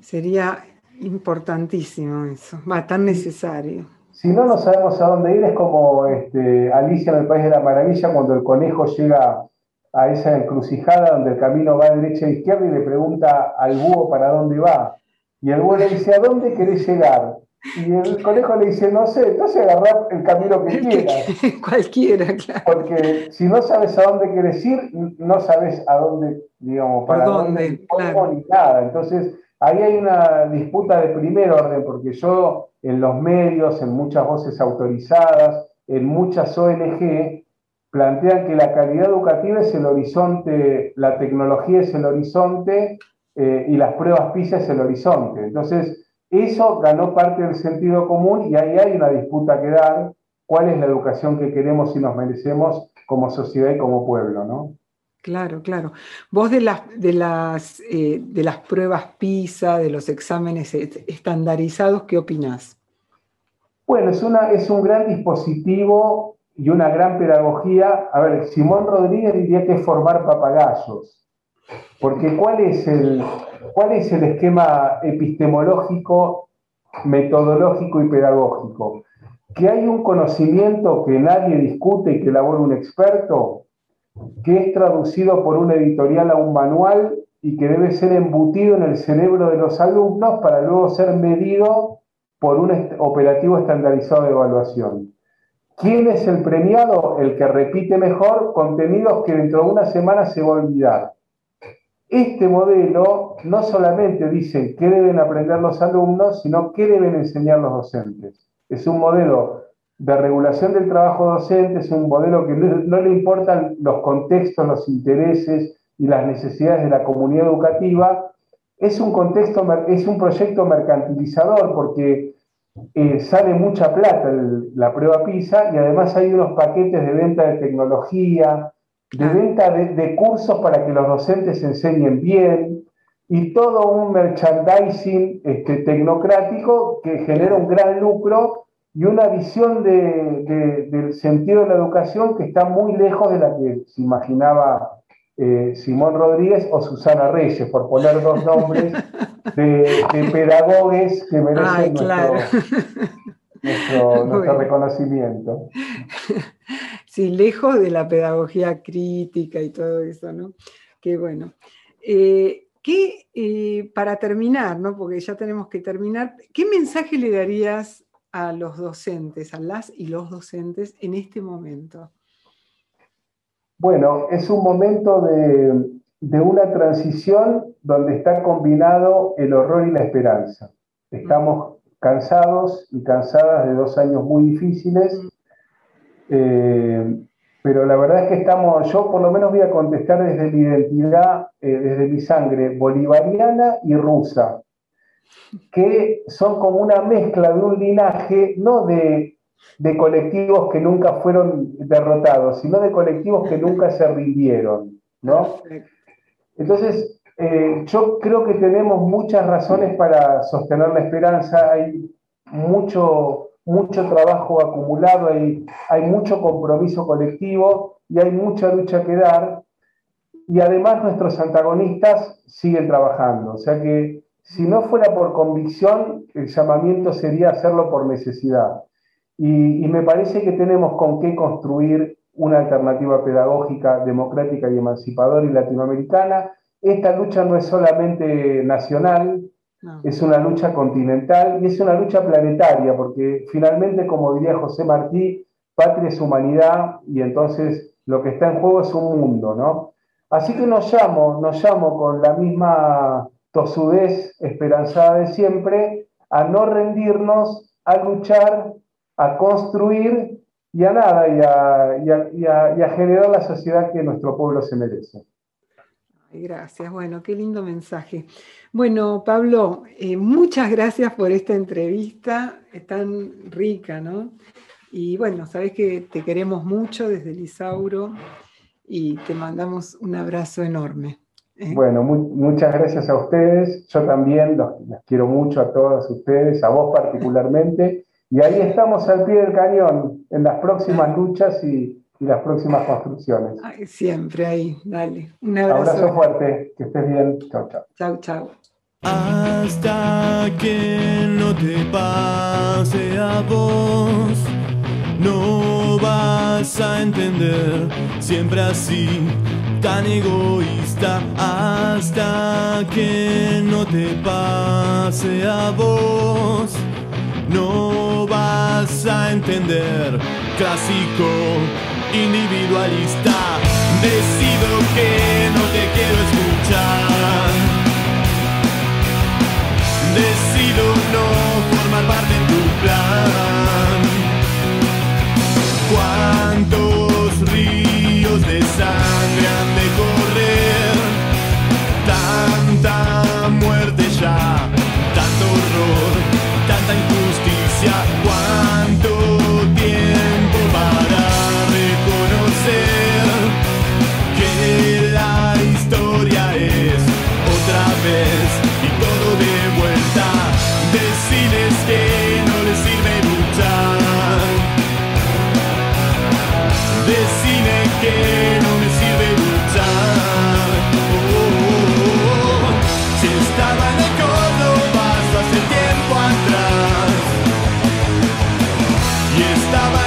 Sería importantísimo eso, va, tan necesario. Si no, no sabemos a dónde ir, es como este, Alicia en el País de la Maravilla, cuando el conejo llega a esa encrucijada donde el camino va de derecha a izquierda y le pregunta al búho para dónde va. Y el búho le dice, ¿a dónde querés llegar? Y el conejo le dice, no sé, entonces agarrá el camino que quieras. Cualquiera, claro. Porque si no sabes a dónde quieres ir, no sabes a dónde, digamos, para dónde, dónde ni nada. Entonces, ahí hay una disputa de primer orden, porque yo en los medios, en muchas voces autorizadas, en muchas ONG, plantean que la calidad educativa es el horizonte, la tecnología es el horizonte eh, y las pruebas PISA es el horizonte. Entonces, eso ganó parte del sentido común y ahí hay una disputa que dar, cuál es la educación que queremos y nos merecemos como sociedad y como pueblo, ¿no? Claro, claro. Vos de las, de las, eh, de las pruebas PISA, de los exámenes estandarizados, ¿qué opinás? Bueno, es, una, es un gran dispositivo y una gran pedagogía. A ver, Simón Rodríguez diría que es formar papagayos. Porque ¿cuál es el, cuál es el esquema epistemológico, metodológico y pedagógico? Que hay un conocimiento que nadie discute y que elabora un experto, que es traducido por una editorial a un manual y que debe ser embutido en el cerebro de los alumnos para luego ser medido por un operativo estandarizado de evaluación. ¿Quién es el premiado? El que repite mejor contenidos que dentro de una semana se va a olvidar. Este modelo no solamente dice qué deben aprender los alumnos, sino qué deben enseñar los docentes. Es un modelo de regulación del trabajo docente, es un modelo que no, le importan los contextos, los intereses y las necesidades de la comunidad educativa. Es un, contexto, es un proyecto mercantilizador porque eh, sale mucha plata la prueba PISA y además hay unos paquetes de venta de tecnología, de venta de, cursos para que los docentes enseñen bien y todo un merchandising este, tecnocrático que genera un gran lucro y una visión del sentido de la educación que está muy lejos de la que se imaginaba eh, Simón Rodríguez o Susana Reyes, por poner dos nombres de, pedagogos que merecen nuestro reconocimiento. Sí, lejos de la pedagogía crítica y todo eso, ¿no? Qué bueno. Eh, ¿qué, eh, para terminar, ¿no? porque ya tenemos que terminar, ¿qué mensaje le darías a los docentes, a las y los docentes en este momento? Bueno, es un momento de, de una transición donde está combinado el horror y la esperanza. Estamos cansados y cansadas de dos años muy difíciles eh, pero la verdad es que estamos, yo por lo menos voy a contestar desde mi identidad, eh, desde mi sangre bolivariana y rusa, que son como una mezcla de un linaje, no de, de colectivos que nunca fueron derrotados, sino de colectivos que nunca se rindieron, ¿no? Entonces, eh, yo creo que tenemos muchas razones para sostener la esperanza, hay mucho mucho trabajo acumulado, hay, hay mucho compromiso colectivo y hay mucha lucha que dar. Y además nuestros antagonistas siguen trabajando. O sea que si no fuera por convicción, el llamamiento sería hacerlo por necesidad. Y, y me parece que tenemos con qué construir una alternativa pedagógica, democrática y emancipadora y latinoamericana. Esta lucha no es solamente nacional, es una lucha continental y es una lucha planetaria, porque finalmente, como diría José Martí, patria es humanidad y entonces lo que está en juego es un mundo, ¿no? Así que nos llamo, nos llamo con la misma tosudez esperanzada de siempre a no rendirnos, a luchar, a construir y a nada, y a generar la sociedad que nuestro pueblo se merece. Gracias, bueno, qué lindo mensaje. Bueno, Pablo, eh, muchas gracias por esta entrevista tan rica, ¿no? Y bueno, sabes que te queremos mucho desde Lisauro y te mandamos un abrazo enorme. ¿eh? Bueno, muchas gracias a ustedes. Yo también los, quiero mucho a todos ustedes, a vos particularmente. Y ahí estamos al pie del cañón en las próximas luchas y, y las próximas construcciones. siempre ahí, dale. Un abrazo. abrazo fuerte, que estés bien. Chao, chao. Chao, chao. Hasta que no te pase a vos, no vas a entender, siempre así, tan egoísta. Hasta que no te pase a vos no vas a entender. Clásico, individualista, decido que no te quiero escuchar. Decido no formar parte de tu plan. Estaba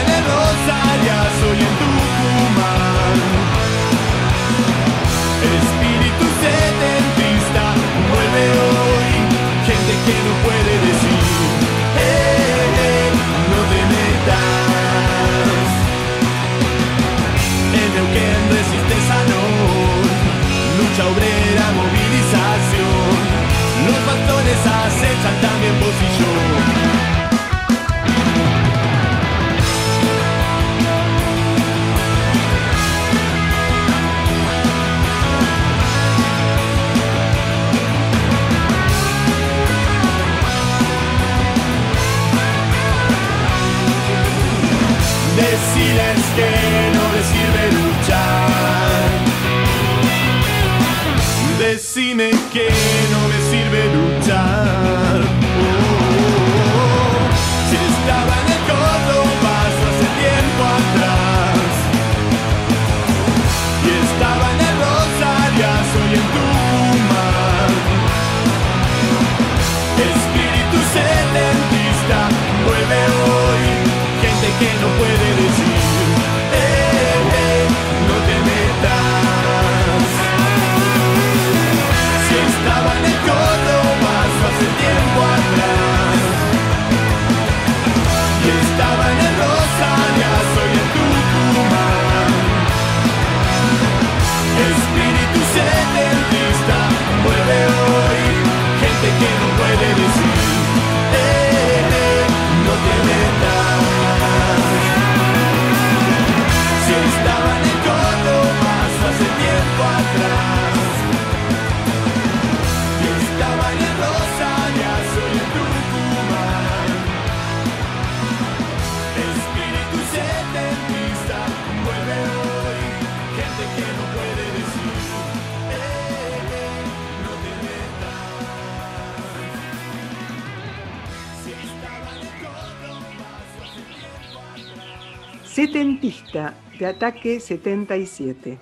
de Ataque 77.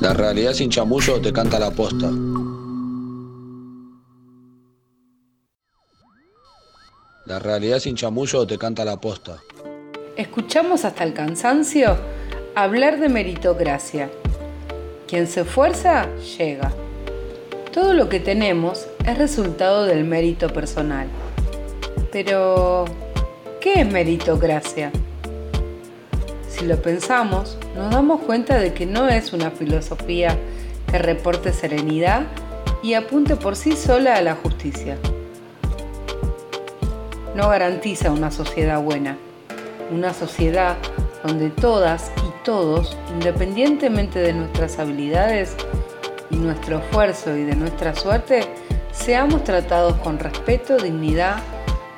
La realidad sin chamullo te canta la posta. La realidad sin chamullo te canta la posta. Escuchamos hasta el cansancio hablar de meritocracia. Quien se esfuerza, llega. Todo lo que tenemos es resultado del mérito personal. Pero, ¿qué es meritocracia? Si lo pensamos, nos damos cuenta de que no es una filosofía que reporte serenidad y apunte por sí sola a la justicia. No garantiza una sociedad buena, una sociedad donde todas y todos, independientemente de nuestras habilidades nuestro esfuerzo y de nuestra suerte, seamos tratados con respeto, dignidad,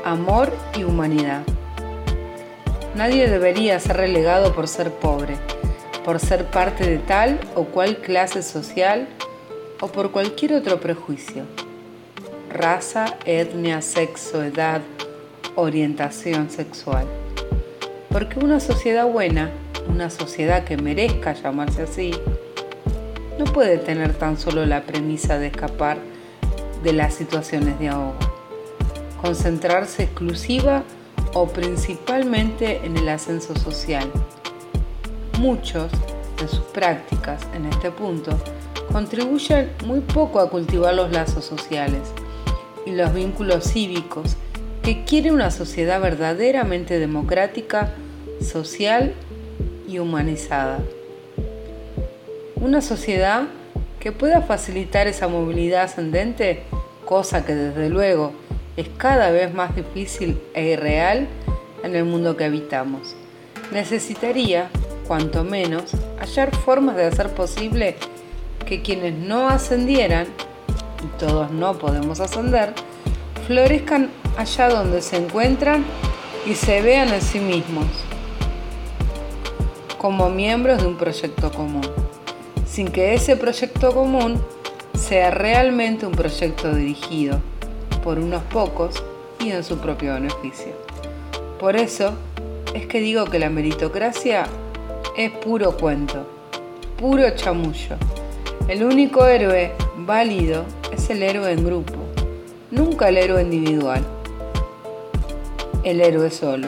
amor y humanidad. Nadie debería ser relegado por ser pobre, por ser parte de tal o cual clase social o por cualquier otro prejuicio. Raza, etnia, sexo, edad, orientación sexual. Porque una sociedad buena, una sociedad que merezca llamarse así, no puede tener tan solo la premisa de escapar de las situaciones de ahogo, concentrarse exclusiva o principalmente en el ascenso social. Muchos, en sus prácticas en este punto contribuyen muy poco a cultivar los lazos sociales y los vínculos cívicos que quiere una sociedad verdaderamente democrática, social y humanizada. Una sociedad que pueda facilitar esa movilidad ascendente, cosa que desde luego es cada vez más difícil e irreal en el mundo que habitamos. Necesitaría, cuanto menos, hallar formas de hacer posible que quienes no ascendieran, y todos no podemos ascender, florezcan allá donde se encuentran y se vean en sí mismos como miembros de un proyecto común, sin que ese proyecto común sea realmente un proyecto dirigido por unos pocos y en su propio beneficio. Por eso es que digo que la meritocracia es puro cuento, puro chamullo. El único héroe válido es el héroe en grupo, nunca el héroe individual. El héroe solo.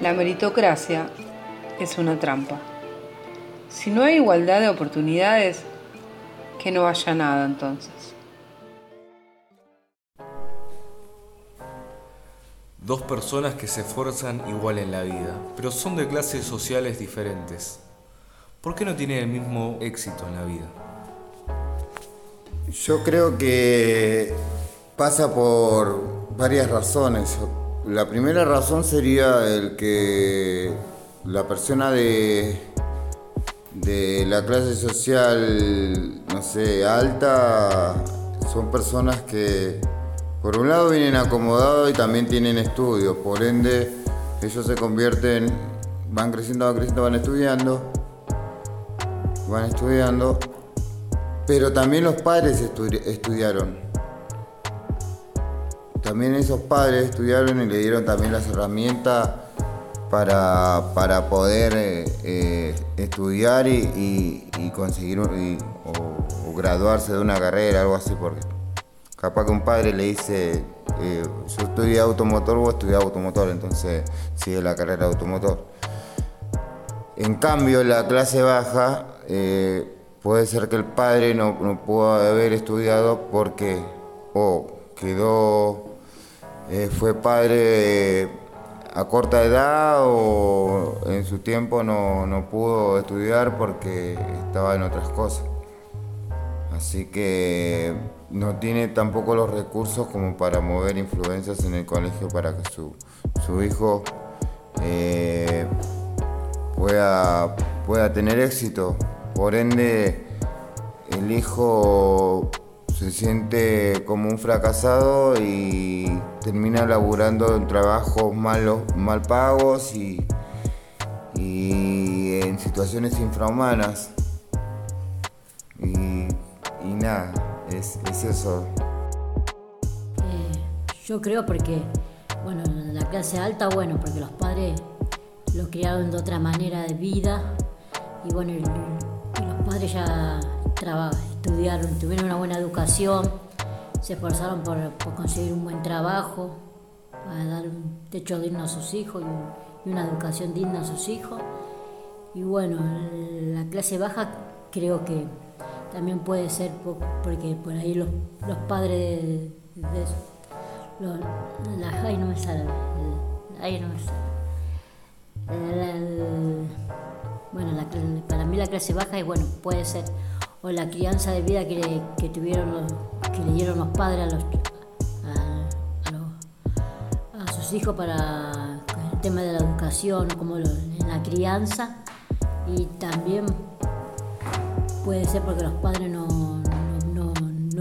La meritocracia es una trampa. Si no hay igualdad de oportunidades, que no haya nada entonces. Dos personas que se esfuerzan igual en la vida, pero son de clases sociales diferentes. ¿Por qué no tienen el mismo éxito en la vida? Yo creo que pasa por varias razones. La primera razón sería el que la persona de, de la clase social, no sé, alta, son personas que por un lado vienen acomodados y también tienen estudios, por ende ellos se convierten, van creciendo, van creciendo, van estudiando, van estudiando, pero también los padres estudiaron. También esos padres estudiaron y le dieron también las herramientas para, para poder eh, eh, estudiar y, conseguir o, graduarse de una carrera, algo así, porque capaz que un padre le dice, eh, yo estudié automotor, vos estudiás automotor, entonces sigue la carrera de automotor. En cambio, la clase baja puede ser que el padre no, no pudo haber estudiado porque o quedó, fue padre a corta edad o en su tiempo no, pudo estudiar porque estaba en otras cosas. Así que no tiene tampoco los recursos como para mover influencias en el colegio para que su, hijo eh, pueda, pueda tener éxito. Por ende, el hijo se siente como un fracasado y termina laburando en trabajos malos, mal pagos y, en situaciones infrahumanas. Y, nada, es, eso. Eh, yo creo porque, bueno, la clase alta, bueno, porque los padres lo criaron de otra manera de vida y bueno, los padres ya estudiaron, tuvieron una buena educación, se esforzaron por, conseguir un buen trabajo, para dar un techo digno a sus hijos y, una educación digna a sus hijos. Y bueno, la clase baja creo que también puede ser porque por ahí los, padres de, los, ay no me sale, ay no me sale. bueno, para mí la clase baja es bueno, puede ser o la crianza de vida que, que tuvieron los, que le dieron los padres a los, a, sus hijos para el tema de la educación, como la crianza, y también puede ser porque los padres no, no,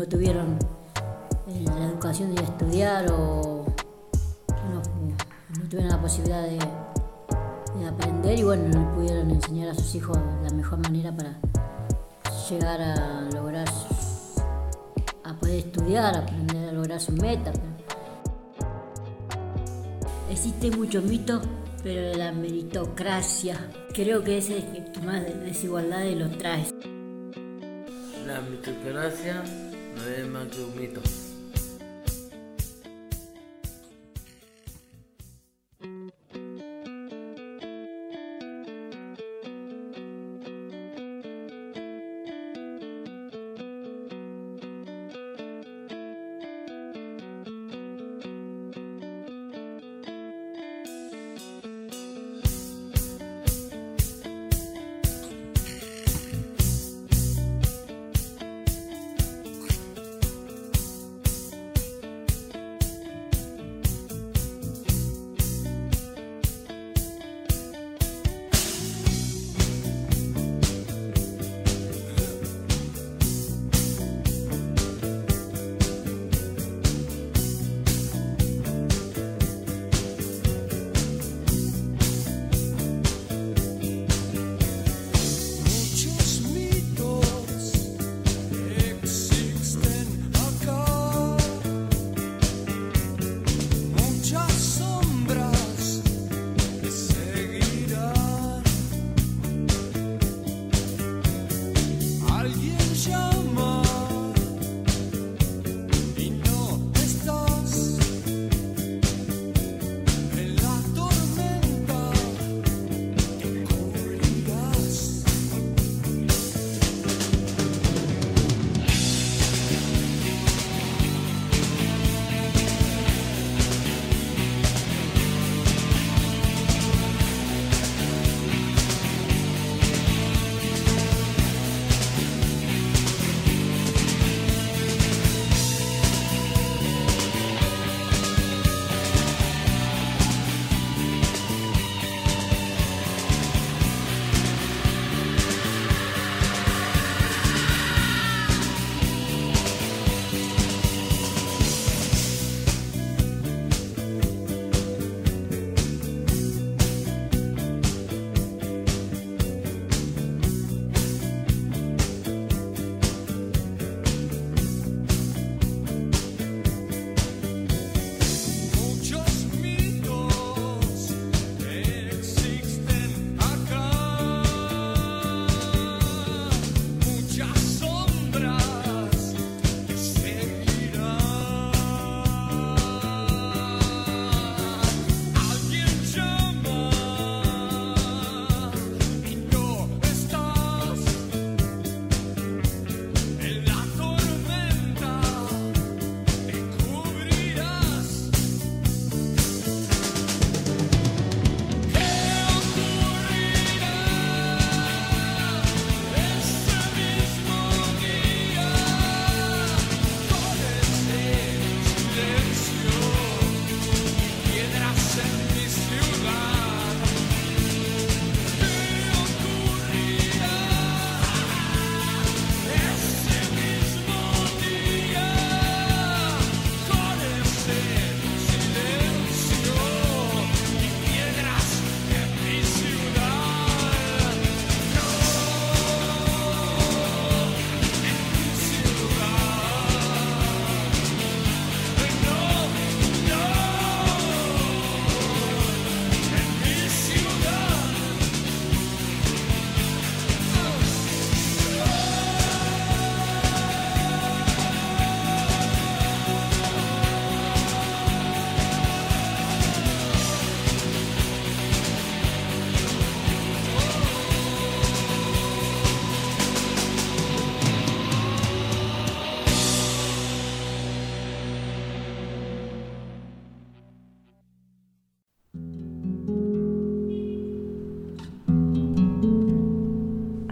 tuvieron eh, la educación de estudiar o no, tuvieron la posibilidad de, de aprender y bueno, no pudieron enseñar a sus hijos la mejor manera para llegar a lograr, a poder estudiar, a aprender a lograr sus metas. Existe mucho mito, pero la meritocracia creo que es el que más desigualdades lo trae. La meritocracia no es más que un mito.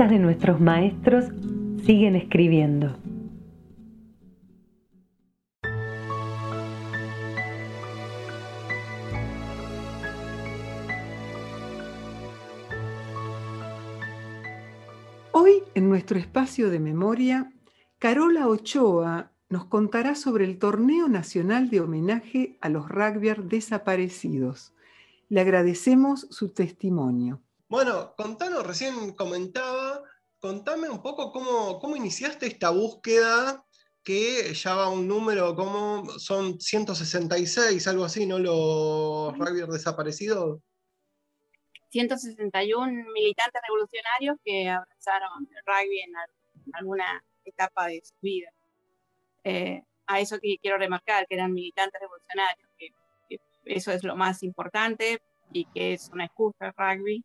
De nuestros maestros siguen escribiendo. Hoy, en nuestro espacio de memoria, Carola Ochoa nos contará sobre el Torneo Nacional de Homenaje a los rugbyers desaparecidos. Le agradecemos su testimonio. Bueno, contanos, recién comentaba, contame un poco cómo, cómo iniciaste esta búsqueda que ya va a un número como son 166, algo así, ¿no? Los rugbyers desaparecidos. 161 militantes revolucionarios que abrazaron el rugby en, al- en alguna etapa de su vida. Eh, a eso que quiero remarcar, que eran militantes revolucionarios, que, que eso es lo más importante y que es una excusa el rugby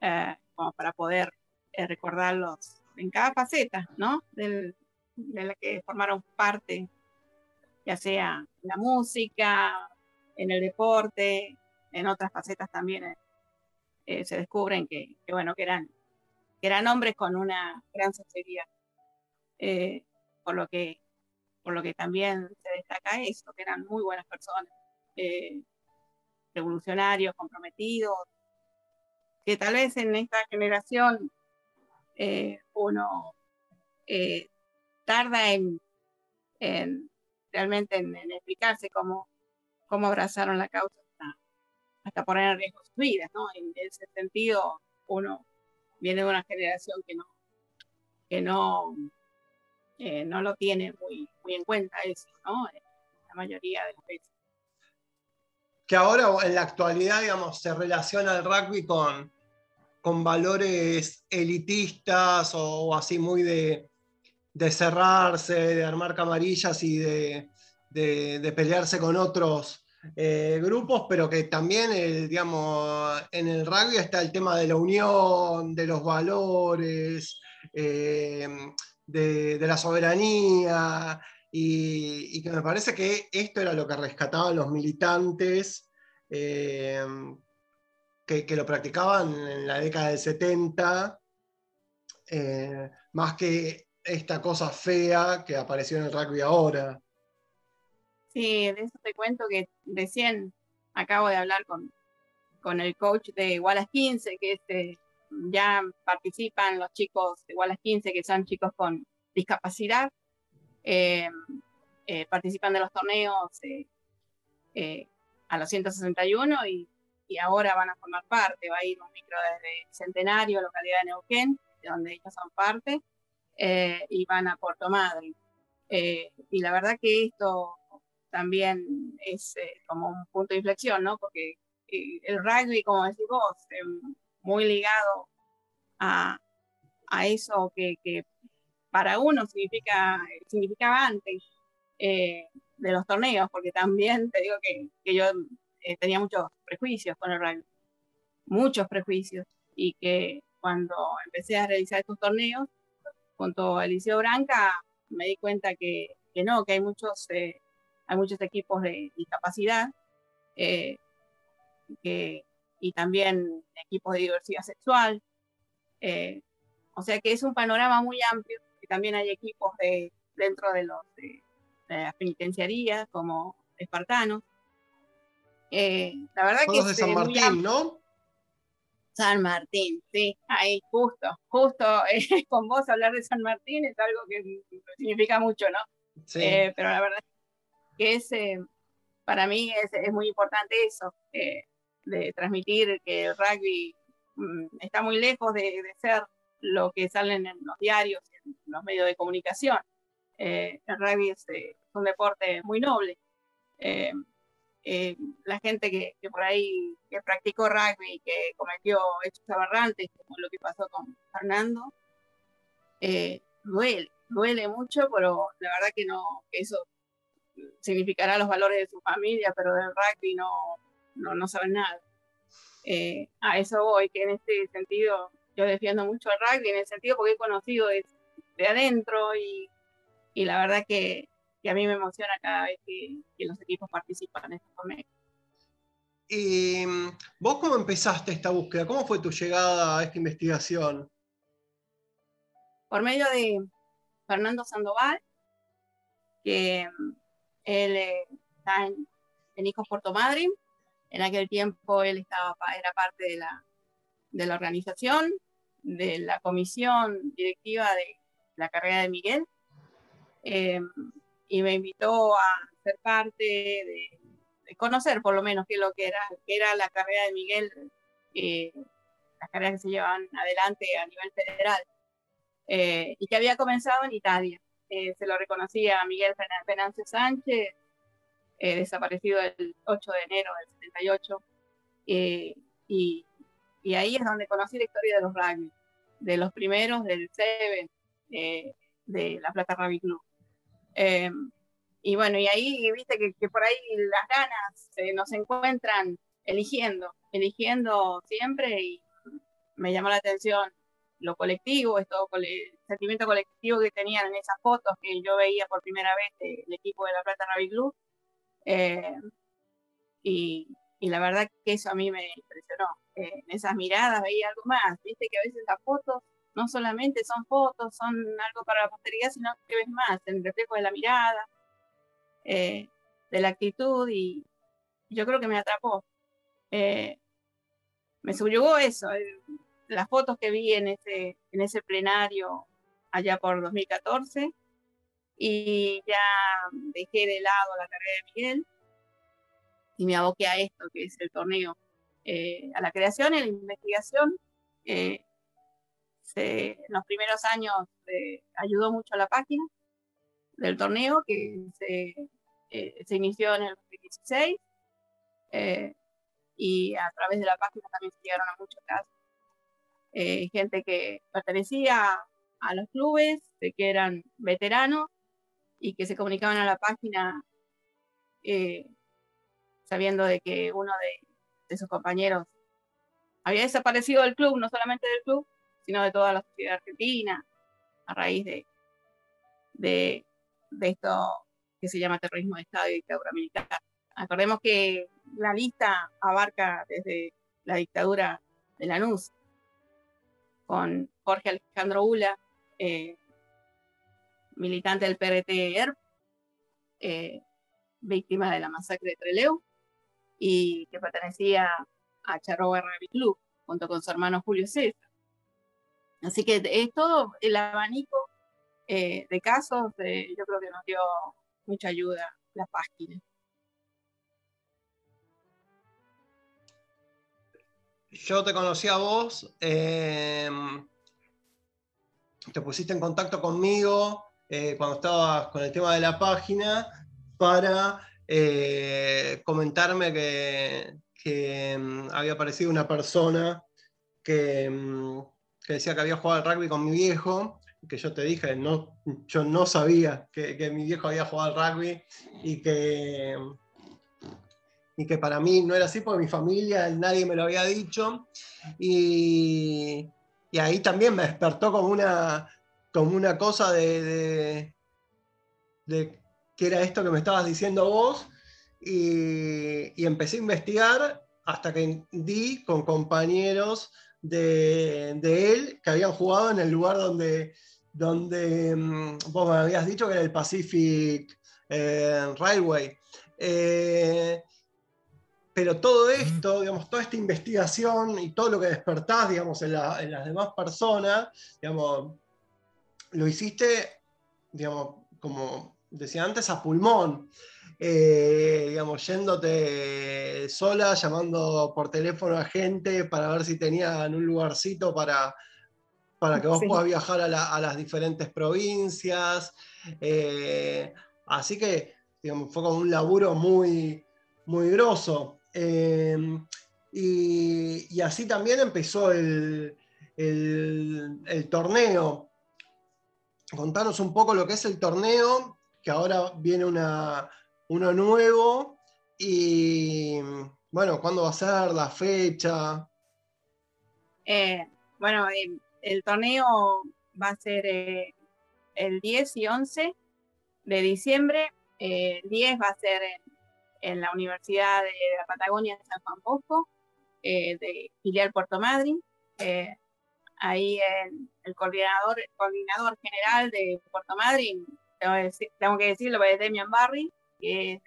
eh, como para poder eh, recordarlos en cada faceta, ¿no? Del- de la que formaron parte, ya sea en la música, en el deporte, en otras facetas también eh, eh, se descubren que, que, bueno, que eran, que eran hombres con una gran sinceridad. Eh, por, lo que, por lo que también se destaca eso, que eran muy buenas personas, eh, revolucionarios, comprometidos, que tal vez en esta generación eh, uno eh, tarda en, en realmente en, en explicarse cómo, cómo abrazaron la causa hasta, hasta poner en riesgo sus vidas, ¿no? En ese sentido, uno viene de una generación que no, que no, eh, no lo tiene muy, muy en cuenta eso, ¿no? La mayoría de las veces. Que ahora en la actualidad, digamos, se relaciona el rugby con, con valores elitistas o, así muy de, de cerrarse, de armar camarillas y de, de- pelearse con otros eh, grupos, pero que también, digamos, en el rugby está el tema de la unión, de los valores, eh, de la soberanía, y, que me parece que esto era lo que rescataban los militantes eh, que, lo practicaban en la década del 70, eh, más que esta cosa fea que apareció en el rugby ahora. Sí, de eso te cuento que recién acabo de hablar con, con el coach de Wallace 15, que este, ya participan los chicos de Wallace 15, que son chicos con discapacidad, eh, eh, participan de los torneos eh, eh, a los 161 y, y ahora van a formar parte, va a ir un micro desde Centenario, localidad de Neuquén, de donde ellos son parte, eh, y van a Puerto Madryn. Eh, y la verdad que esto también es como un punto de inflexión, ¿no? Porque el rugby, como decís vos, muy ligado a, a eso que, que para uno significa, significaba antes eh, de los torneos, porque también te digo que, que yo eh, tenía muchos prejuicios con el rugby, muchos prejuicios, y que cuando empecé a realizar estos torneos, junto a Eliseo Branca, me di cuenta que, que no, que hay muchos, eh, hay muchos equipos de discapacidad y también equipos de diversidad sexual. o sea que es un panorama muy amplio, también hay equipos de, dentro de, los, de, de las penitenciarías como espartanos. Eh, la verdad que de San Martín. ¿no? San Martín, sí, ahí justo, justo eh, con vos hablar de San Martín es algo que significa mucho, ¿no? Sí. Eh, pero la verdad que es, eh, para mí es, es muy importante eso, eh, de transmitir que el rugby mm, está muy lejos de, de ser lo que salen en los diarios, los medios de comunicación. Eh, el rugby es, eh, un deporte muy noble. Eh, eh, la gente que, que por ahí que practicó rugby que cometió hechos aberrantes, como lo que pasó con Fernando, duele, duele mucho, pero la verdad que no, que eso significará los valores de su familia, pero del rugby no, no, no saben nada. Eh, a eso voy, que en este sentido yo defiendo mucho el rugby, en el sentido porque he conocido de, de adentro y, y, la verdad que, que, a mí me emociona cada vez que, que los equipos participan en estos torneos. ¿Y vos cómo empezaste esta búsqueda? ¿Cómo fue tu llegada a esta investigación? Por medio de Fernando Sandoval, que él eh, está en, en Hijos Puerto Madryn. En aquel tiempo él estaba, era parte de la, de la organización, de la comisión directiva de la carrera de Miguel, eh, y me invitó a ser parte de, de, conocer por lo menos qué lo que era, que era la carrera de Miguel, eh, las carreras que se llevaban adelante a nivel federal, eh, y que había comenzado en Italia. Eh, se lo reconocía a Miguel Fernández Sánchez, eh, desaparecido el 8 de enero del 78, eh, y, y, ahí es donde conocí la historia de los rugby, de los primeros del Seven, eh, de la Plata Rugby Club. y bueno, y ahí viste que, por ahí las ganas nos encuentran eligiendo, eligiendo siempre, y me llamó la atención lo colectivo, esto, el sentimiento colectivo que tenían en esas fotos que yo veía por primera vez del equipo de la Plata Rugby Club. Eh, y, y, la verdad que eso a mí me impresionó. Eh, en esas miradas veía algo más, viste que a veces las fotos no solamente son fotos, son algo para la posteridad, sino que ves más, el reflejo de la mirada, eh, de la actitud, y yo creo que me atrapó. me subyugó eso, las fotos que vi en ese, en ese plenario allá por 2014 y ya dejé de lado la carrera de Miguel y me aboqué a esto, que es el torneo, eh, a la creación y a la investigación. Eh, se, en los primeros años eh, ayudó mucho a la página del torneo, que se, eh, se inició en el 2016, y a través de la página también se llegaron a muchos casos. Eh, gente que pertenecía a los clubes, que eran veteranos y que se comunicaban a la página eh, sabiendo de que uno de, de, sus compañeros había desaparecido del club, no solamente del club, sino de toda la sociedad argentina, a raíz de, de, esto que se llama terrorismo de Estado y dictadura militar. Acordemos que la lista abarca desde la dictadura de Lanús con Jorge Alejandro Ula, eh, militante del PRT ERP, eh, víctima de la masacre de Treleu, y que pertenecía a Charroba Rugby Club, junto con su hermano Julio César. Así que es todo el abanico eh, de casos, yo creo que nos dio mucha ayuda la página. yo te conocí a vos, eh, te pusiste en contacto conmigo eh, cuando estabas con el tema de la página para eh, comentarme que, um, había aparecido una persona que, um, que, decía que había jugado al rugby con mi viejo, que yo te dije, no, yo no sabía que, que mi viejo había jugado al rugby y que y que para mí no era así porque mi familia, nadie me lo había dicho. Y, y ahí también me despertó como una, como una cosa de, de, de que era esto que me estabas diciendo vos. Y, y, empecé a investigar hasta que di con compañeros de, de, él que habían jugado en el lugar donde, donde mm, vos me habías dicho que era el Pacific eh, Railway. Eh, pero todo esto, digamos, toda esta investigación y todo lo que despertás, digamos, en, la, en las demás personas, digamos, lo hiciste, digamos, como decía antes, a pulmón. Eh, digamos, yéndote sola, llamando por teléfono a gente para ver si tenían un lugarcito para, para que vos sí. puedas viajar a, la, a, las diferentes provincias. Eh, así que, digamos, fue como un laburo muy, muy grosso. Eh, y, y así también empezó el, el- el torneo. Contanos un poco lo que es el torneo, que ahora viene una, uno nuevo. Y bueno, ¿cuándo va a ser? La fecha. Eh, bueno, el, el torneo va a ser eh, el 10 y 11 de diciembre. Eh, el 10 va a ser en, la Universidad de la Patagonia en San Juan Bosco, eh, de filial Puerto Madryn. Eh, ahí el, el coordinador, coordinador general de Puerto Madryn, tengo que, decirlo, es Demian Barry, que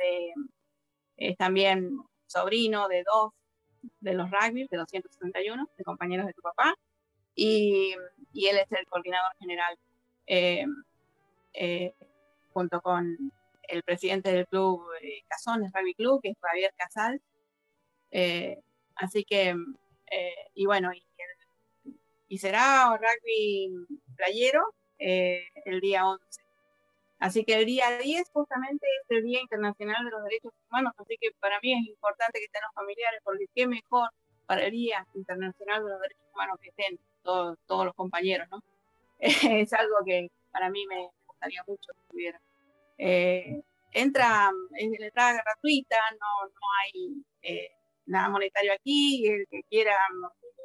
es, también sobrino de dos de los rugby, de 261, de compañeros de tu papá, y, y él es el coordinador general, eh, eh, junto con el presidente del club eh, Cazones Rugby Club, que es Javier Casal. Así que, y bueno, y, será rugby playero el día 11. Así que el día 10 justamente es el Día Internacional de los Derechos Humanos, así que para mí es importante que estén los familiares, porque qué mejor para el Día Internacional de los Derechos Humanos que estén todos, los compañeros, ¿no? es algo que para mí me gustaría mucho que estuviera. Eh, entra, es de entrada gratuita, no, no hay eh, nada monetario aquí, el que quiera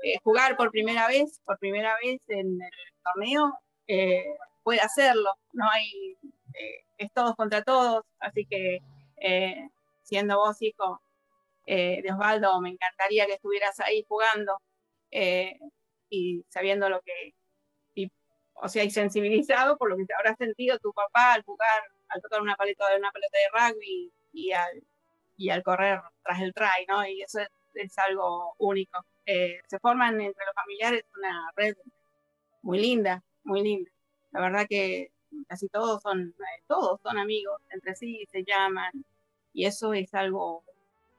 eh, jugar por primera vez, por primera vez en el torneo, eh, puede hacerlo, no hay, eh, es todos contra todos, así que eh, siendo vos hijo eh, de Osvaldo, me encantaría que estuvieras ahí jugando eh, y sabiendo lo que, y, o sea, y sensibilizado por lo que te habrá sentido tu papá al jugar, al tocar una paleta una pelota de rugby y al, y al correr tras el try, ¿no? Y eso es, es algo único. Eh, se forman entre los familiares una red muy linda, muy linda. La verdad que casi todos son, eh, todos son amigos entre sí, se llaman, y eso es algo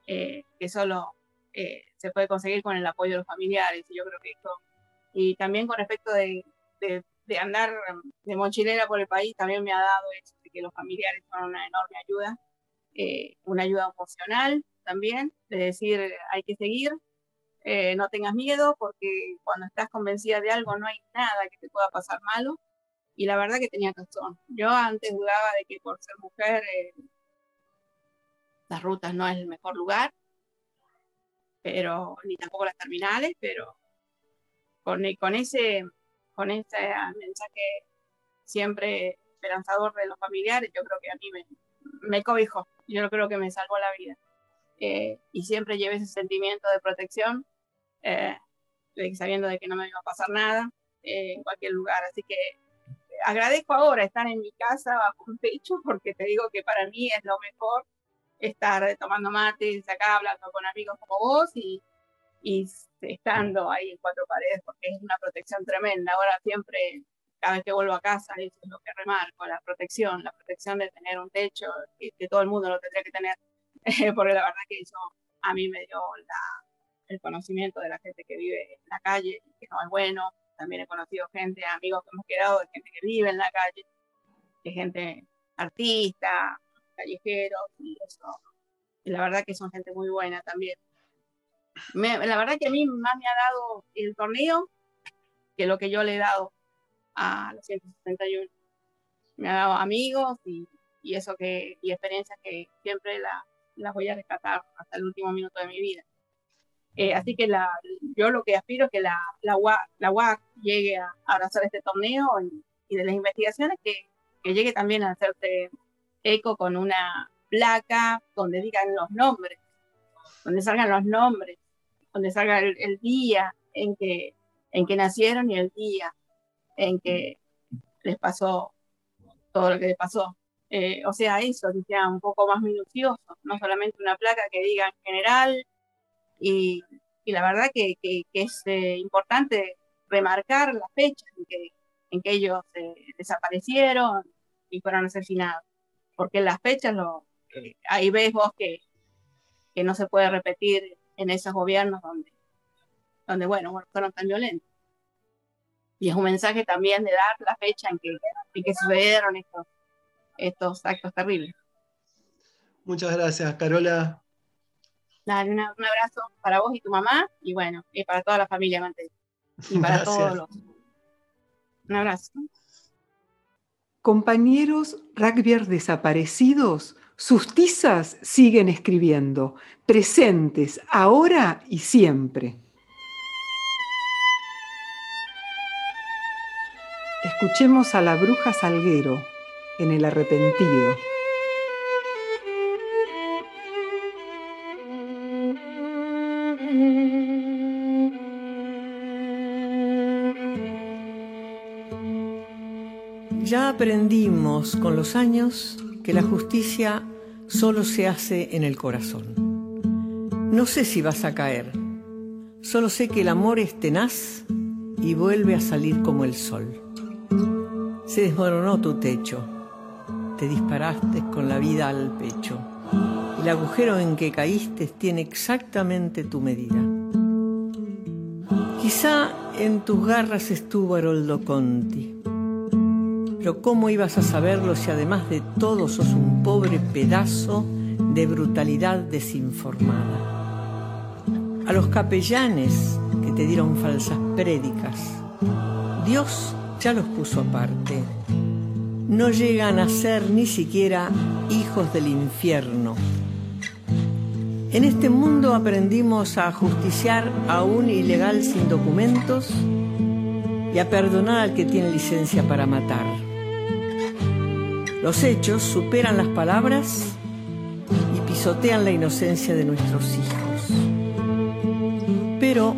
eh, que solo eh, se puede conseguir con el apoyo de los familiares, y yo creo que esto, y también con respecto de, de, andar de mochilera por el país, también me ha dado eso, de que los familiares son una enorme ayuda, una ayuda emocional también, de decir, hay que seguir, no tengas miedo, porque cuando estás convencida de algo no hay nada que te pueda pasar malo, y la verdad que tenía razón. Yo antes dudaba de que por ser mujer eh, las rutas no es el mejor lugar, pero ni tampoco las terminales, pero con, con ese con ese mensaje siempre esperanzador de los familiares, yo creo que a mí me, me cobijó, yo creo que me salvó la vida. Eh, y siempre llevé ese sentimiento de protección, eh, sabiendo de que no me iba a pasar nada eh, en cualquier lugar. Así que agradezco ahora estar en mi casa bajo un techo, porque te digo que para mí es lo mejor estar tomando mates acá, hablando con amigos como vos y, y estando ahí en cuatro paredes, porque es una protección tremenda. Ahora siempre, cada vez que vuelvo a casa, eso es lo que remarco, la protección, la protección de tener un techo, que, que todo el mundo lo tendría que tener, porque la verdad que eso a mí me dio la, el conocimiento de la gente que vive en la calle, que no es bueno. También he conocido gente, amigos que hemos quedado, gente que vive en la calle, de gente artista, callejeros, y eso. Y la verdad que son gente muy buena también. La verdad que a mí más me ha dado el torneo que lo que yo le he dado a los 161. Me ha dado amigos y, y eso que, y experiencias que siempre las la voy a rescatar hasta el último minuto de mi vida. Eh, así que la, yo lo que aspiro es que la, la, UAC, la UAC llegue a, abrazar este torneo y, y de las investigaciones que, que, llegue también a hacerse eco con una placa donde digan los nombres, donde salgan los nombres, donde salga el, el día en que, en que nacieron y el día en que les pasó todo lo que les pasó. Eh, o sea, eso, que sea un poco más minucioso, no solamente una placa que diga en general, y, la verdad que, es eh, importante remarcar las fechas en que, ellos eh, desaparecieron y fueron asesinados, porque las fechas, lo, eh, ahí ves vos que, no se puede repetir en esos gobiernos donde, bueno, fueron tan violentos. Y es un mensaje también de dar la fecha en que, sucedieron estos actos terribles. Muchas gracias, Carola. Dale, una- un abrazo para vos y tu mamá, y bueno, y para toda la familia, Mante. Y para Gracias. todos los. Un abrazo. Compañeros rugbyers desaparecidos, sus tizas siguen escribiendo, presentes ahora y siempre. Escuchemos a la bruja Salguero en El Arrepentido. Aprendimos con los años que la justicia solo se hace en el corazón. No sé si vas a caer, solo sé que el amor es tenaz y vuelve a salir como el sol. Se desmoronó tu techo, te disparaste con la vida al pecho. El agujero en que caíste tiene exactamente tu medida. Quizá en tus garras estuvo Haroldo Conti. Pero ¿cómo ibas a saberlo si además de todo sos un pobre pedazo de brutalidad desinformada? A los capellanes que te dieron falsas prédicas, Dios ya los puso aparte. No llegan a ser ni siquiera hijos del infierno. En este mundo aprendimos a justiciar a un ilegal sin documentos y a perdonar al que tiene licencia para matar. Los hechos superan las palabras y pisotean la inocencia de nuestros hijos. Pero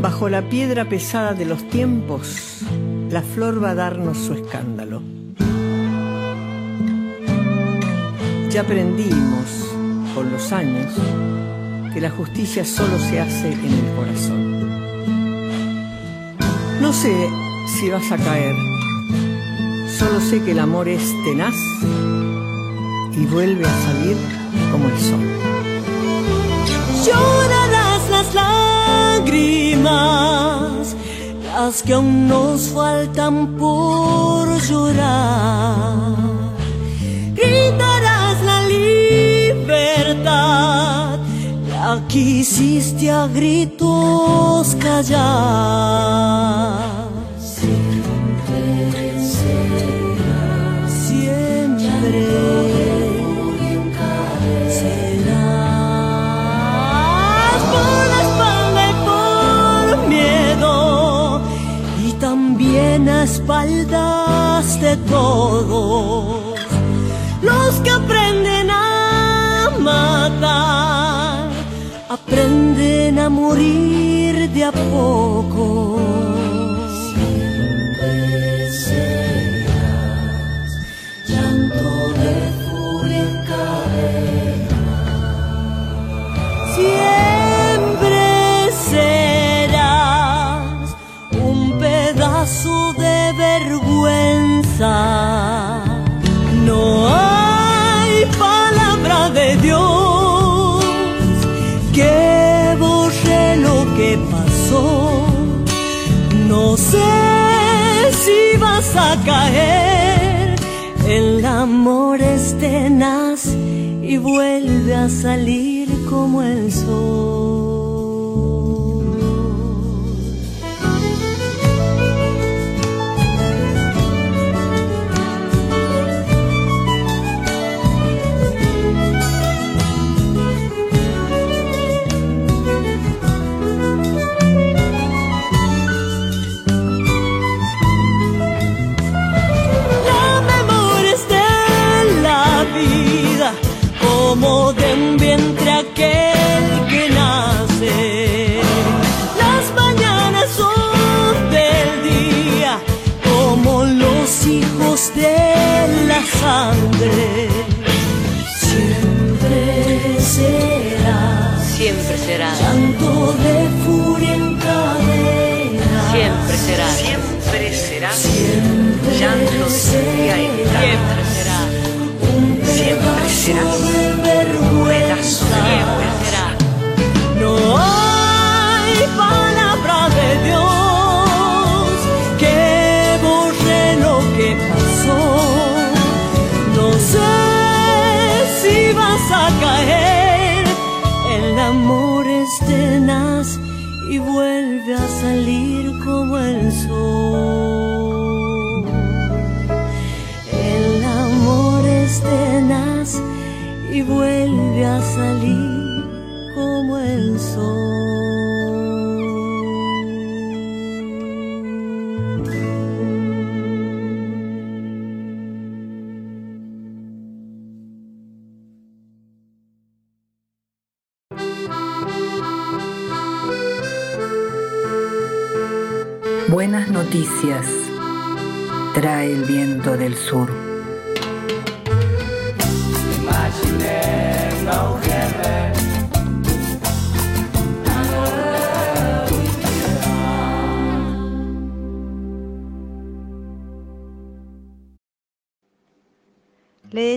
bajo la piedra pesada de los tiempos, la flor va a darnos su escándalo. Ya aprendimos con los años que la justicia solo se hace en el corazón. No sé si vas a caer, solo sé que el amor es tenaz y vuelve a salir como el sol. Llorarás las lágrimas, las que aún nos faltan por llorar. Gritarás la libertad, la quisiste a gritos callar. A espaldas de todos los que aprenden a matar aprenden a morir de a poco salir como el sol.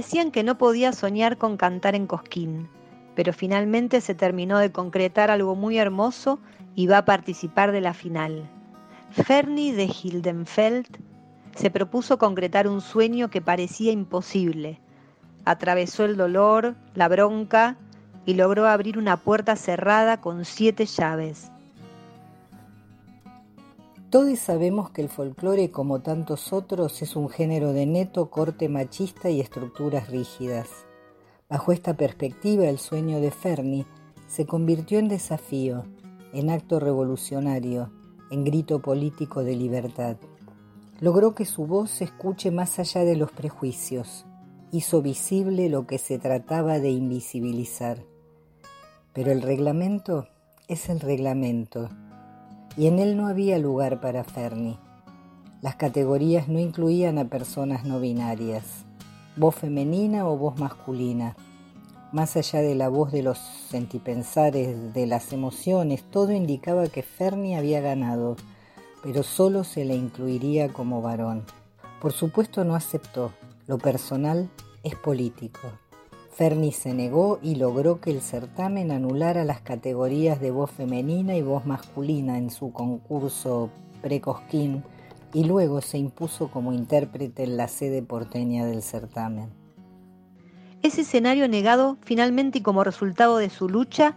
Decían que no podía soñar con cantar en Cosquín, pero finalmente se terminó de concretar algo muy hermoso y va a participar de la final. Fernie de Hildenfeld se propuso concretar un sueño que parecía imposible. Atravesó el dolor, la bronca y logró abrir una puerta cerrada con siete llaves. Todos sabemos que el folclore, como tantos otros, es un género de neto corte machista y estructuras rígidas. Bajo esta perspectiva, el sueño de Fernie se convirtió en desafío, en acto revolucionario, en grito político de libertad. Logró que su voz se escuche más allá de los prejuicios, hizo visible lo que se trataba de invisibilizar. Pero el reglamento es el reglamento, y en él no había lugar para Fernie. Las categorías no incluían a personas no binarias, voz femenina o voz masculina. Más allá de la voz de los sentipensares, de las emociones, todo indicaba que Fernie había ganado, pero solo se le incluiría como varón. Por supuesto no aceptó, lo personal es político. Fernie se negó y logró que el certamen anulara las categorías de voz femenina y voz masculina en su concurso Precosquín y luego se impuso como intérprete en la sede porteña del certamen. Ese escenario negado, finalmente y como resultado de su lucha,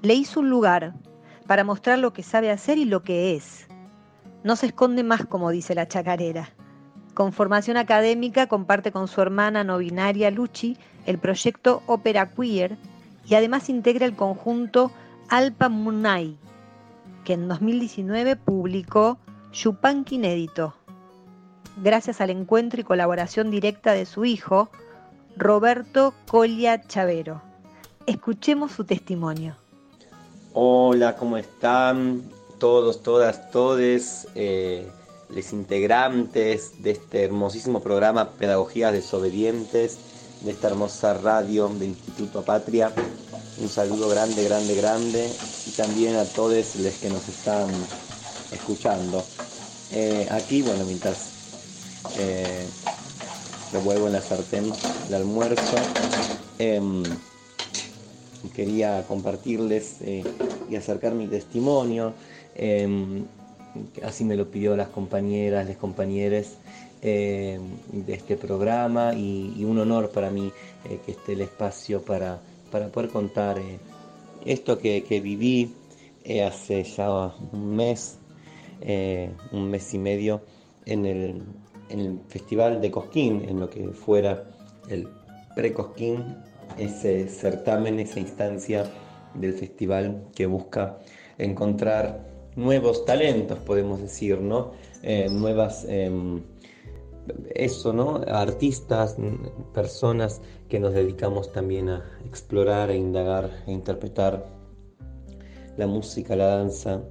le hizo un lugar para mostrar lo que sabe hacer y lo que es. No se esconde más, como dice la chacarera. Con formación académica comparte con su hermana no binaria Luchi el proyecto Ópera Queer y además integra el conjunto Alpa Munay, que en 2019 publicó Yupanqui Inédito. Gracias al encuentro y colaboración directa de su hijo, Roberto Colia Chavero. Escuchemos su testimonio. Hola, ¿cómo están todos, todas, todes, eh, los integrantes de este hermosísimo programa Pedagogías Desobedientes, de esta hermosa radio de Instituto Patria? Un saludo grande, grande, grande y también a todos los que nos están escuchando. Eh, aquí, bueno, mientras eh, revuelvo en la sartén el almuerzo. Em, quería compartirles eh, y acercar mi testimonio. Así me lo pidió las compañeras, los compañeros em, de este programa y, un honor para mí eh, que esté el espacio para, para poder contar eh, esto que, que viví hace ya un mes, un mes y medio en el, en el Festival de Cosquín, en lo que fuera el pre-Cosquín, ese certamen, esa instancia del festival que busca encontrar nuevos talentos, podemos decir, ¿no? Eh, nuevas, em, eso, ¿no? Artistas, personas que nos dedicamos también a explorar, e indagar, e interpretar la música, la danza,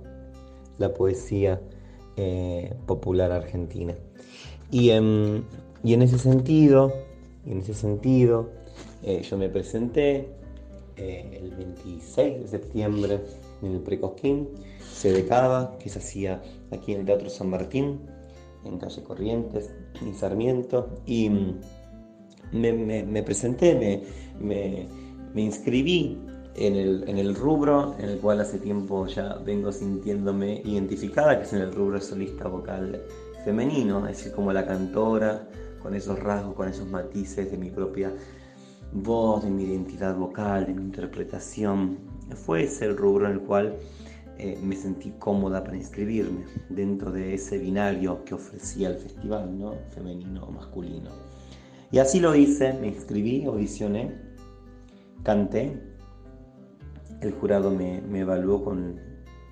la poesía eh, popular argentina. Y, en ese sentido, en ese sentido eh, yo me presenté el 26 de septiembre en el Precosquín, sede Cava, que se hacía aquí en el Teatro San Martín, en calle Corrientes, en Sarmiento, y mm, me, presenté, me, me, inscribí en el, en el, rubro en el cual hace tiempo ya vengo sintiéndome identificada, que es en el rubro solista vocal femenino, es decir, como la cantora, con esos rasgos, con esos matices de mi propia voz, de mi identidad vocal, de mi interpretación. Fue ese el rubro en el cual eh, me sentí cómoda para inscribirme dentro de ese binario que ofrecía el festival, ¿no? femenino o masculino. Y así lo hice, me inscribí, audicioné, canté. El jurado me, me evaluó con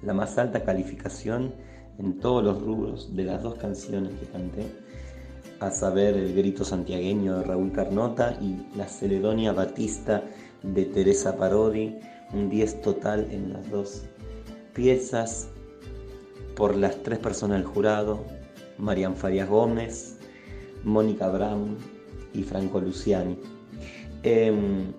la más alta calificación en todos los rubros de las dos canciones que canté, a saber el grito santiagueño de Raúl Carnota y la Celedonia Batista de Teresa Parodi, un 10 total en las dos piezas por las tres personas del jurado, Marian Farias Gómez, Mónica Brown y Franco Luciani. Em,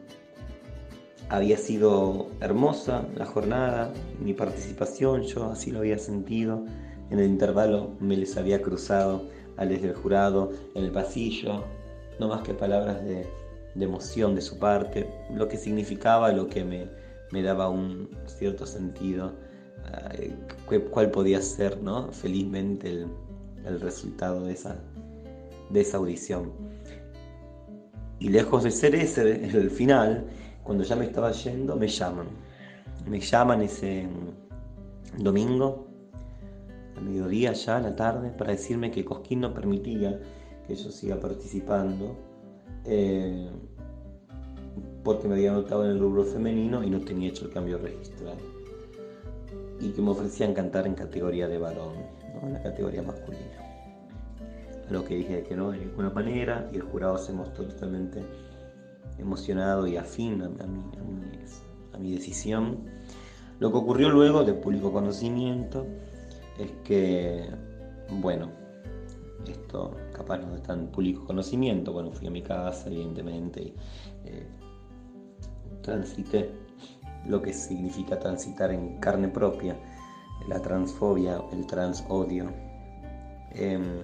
había sido hermosa la jornada, mi participación, yo así lo había sentido. En el intervalo me les había cruzado a les del jurado en el pasillo, no más que palabras de, emoción de su parte, lo que significaba, lo que me, me daba un cierto sentido, eh, cuál podía ser ¿no? felizmente el, el resultado de esa, de esa audición. Y lejos de ser ese el final, cuando ya me estaba yendo, me llaman. Me llaman ese domingo mediodía ya, a la tarde, para decirme que Cosquín no permitía que yo siga participando eh, porque me había anotado en el rubro femenino y no tenía hecho el cambio registrado. Y que me ofrecían cantar en categoría de varón, en la categoría masculina. A lo que dije que no de ninguna manera y el jurado se mostró totalmente emocionado y afín a, a mi decisión. Lo que ocurrió luego de público conocimiento es que, bueno, esto capaz no es tan público conocimiento, bueno, fui a mi casa, evidentemente, y eh, transité lo que significa transitar en carne propia, la transfobia, el transodio. Em,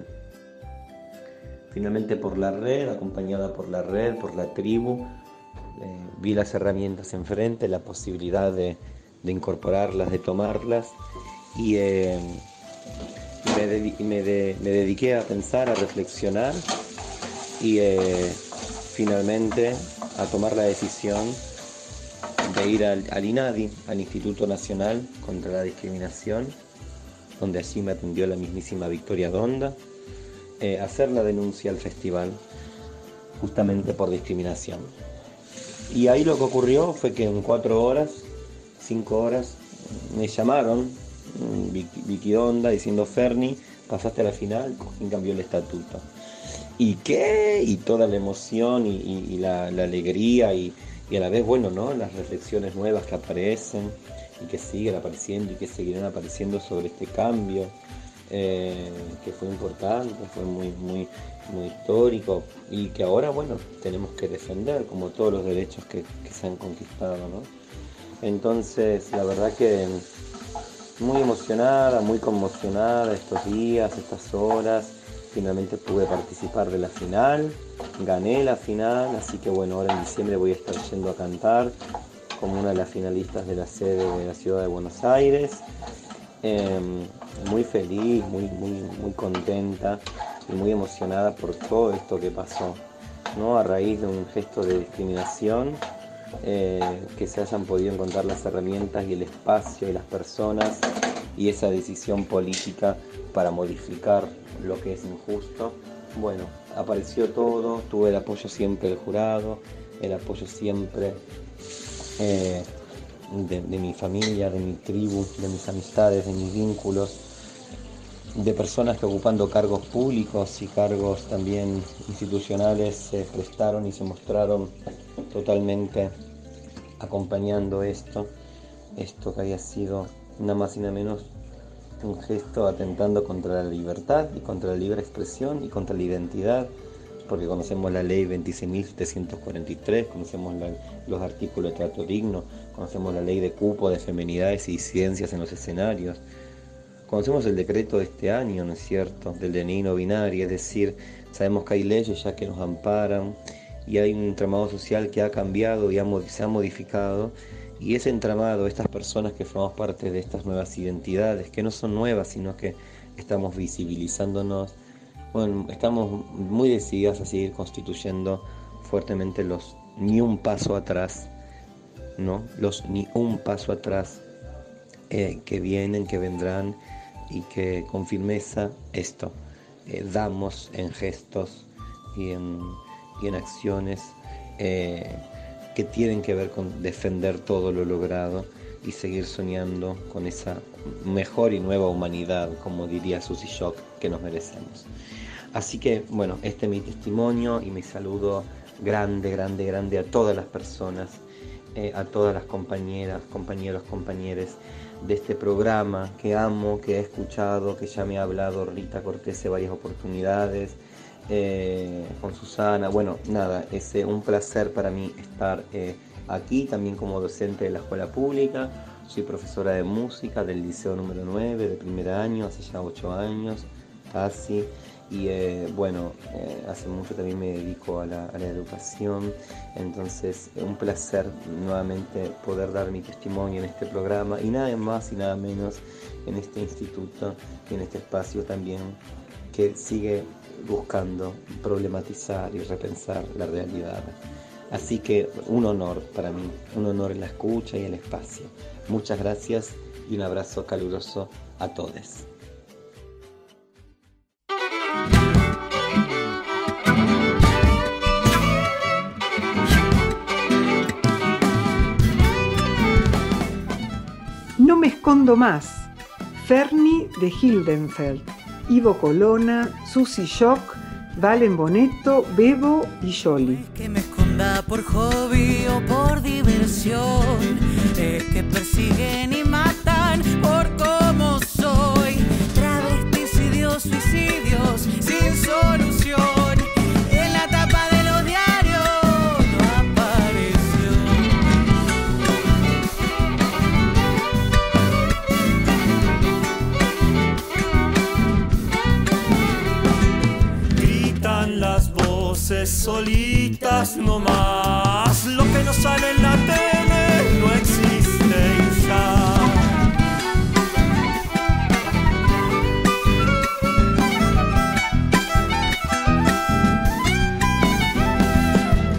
finalmente por la red, acompañada por la red, por la tribu, eh, vi las herramientas enfrente, la posibilidad de, de incorporarlas, de tomarlas y, eh, me, dediqué a pensar, a reflexionar y eh, finalmente a tomar la decisión de ir al, INADI, al Instituto Nacional contra la Discriminación, donde allí me atendió la mismísima Victoria Donda, eh, hacer la denuncia al festival justamente por discriminación. Y ahí lo que ocurrió fue que en cuatro horas, cinco horas, me llamaron Vicky Donda diciendo Ferni, pasaste a la final, Cojín cambió el estatuto. ¿Y qué? Y toda la emoción y, la, alegría y, a la vez, bueno, ¿no? Las reflexiones nuevas que aparecen y que siguen apareciendo y que seguirán apareciendo sobre este cambio, eh, que fue importante, fue muy, muy, muy histórico y que ahora, bueno, tenemos que defender como todos los derechos que, que se han conquistado, ¿no? Entonces, la verdad que muy emocionada, muy conmocionada estos días, estas horas. Finalmente pude participar de la final, gané la final, así que bueno, ahora en diciembre voy a estar yendo a cantar como una de las finalistas de la sede de la ciudad de Buenos Aires. Em, muy feliz, muy, muy, muy contenta y muy emocionada por todo esto que pasó, ¿no? A raíz de un gesto de discriminación eh, que se hayan podido encontrar las herramientas y el espacio y las personas y esa decisión política para modificar lo que es injusto. Bueno, apareció todo, tuve el apoyo siempre del jurado, el apoyo siempre eh, de, mi familia, de mi tribu, de mis amistades, de mis vínculos, de personas que ocupando cargos públicos y cargos también institucionales se prestaron y se mostraron totalmente acompañando esto, esto que había sido nada más y nada menos un gesto atentando contra la libertad y contra la libre expresión y contra la identidad, porque conocemos la ley 26.743, conocemos los artículos de trato digno, conocemos la ley de cupo de femenidades y disidencias en los escenarios, conocemos el decreto de este año, ¿no es cierto?, del DNI no binario, es decir, sabemos que hay leyes ya que nos amparan, y hay un entramado social que ha cambiado y se ha modificado y ese entramado, estas personas que formamos parte de estas nuevas identidades, que no son nuevas, sino que estamos visibilizándonos, bueno, estamos muy decididas a seguir constituyendo fuertemente los ni un paso atrás, ¿no? Los ni un paso atrás eh, que vienen, que vendrán y que con firmeza esto eh, damos en gestos y en, y en acciones eh, que tienen que ver con defender todo lo logrado y seguir soñando con esa mejor y nueva humanidad, como diría Susy Shock, que nos merecemos. Así que, bueno, este es mi testimonio y mi saludo grande, grande, grande a todas las personas, eh, a todas las compañeras, compañeros, compañeres de este programa que amo, que he escuchado, que ya me ha hablado Rita Cortés en varias oportunidades, eh, con Susana. Bueno, nada, es eh, un placer para mí estar aquí también como docente de la escuela pública. Soy profesora de música del Liceo número 9 de primer año, hace ya 8 años casi. Y eh, bueno, eh, hace mucho también me dedico a la, educación, entonces un placer nuevamente poder dar mi testimonio en este programa y nada más y nada menos en este instituto y en este espacio también que sigue buscando problematizar y repensar la realidad. Así que un honor para mí, un honor en la escucha y el espacio. Muchas gracias y un abrazo caluroso a todos. No me escondo más. Ferni de Hildenfeld, Ivo Colonna, Susy Shock, Valen Bonetto, Bebo y Jolly. Que me esconda por hobby o por diversión. Es que persiguen y matan por cómo soy. Travesticidios, suicidios sin solución. No más. Lo que no sale en la tele no existe.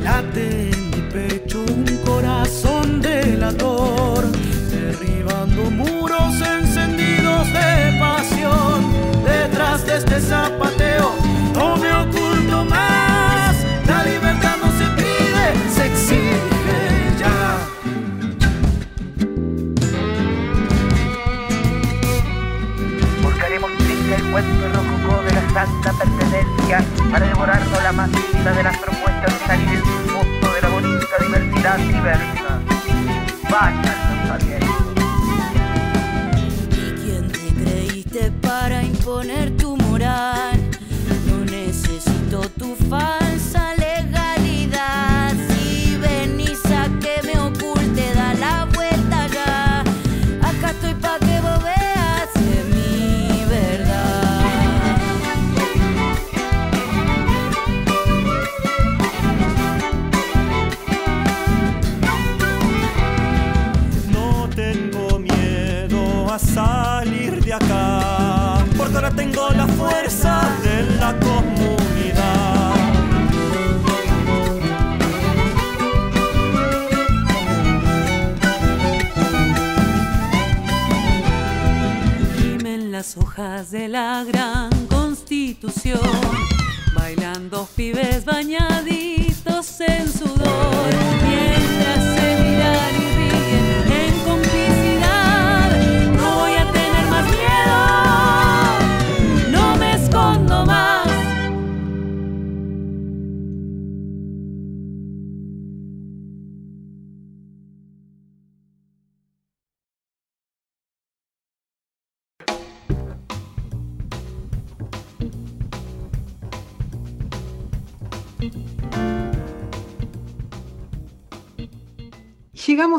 Late en mi pecho un corazón delator, derribando muros encendidos de pasión. Detrás de este zapateo santa pertenencia para devorarnos la más linda de las propuestas de salir en su de la bonita diversidad diversa. Vayan los. De la gran constitución, bailando pibes bañaditos en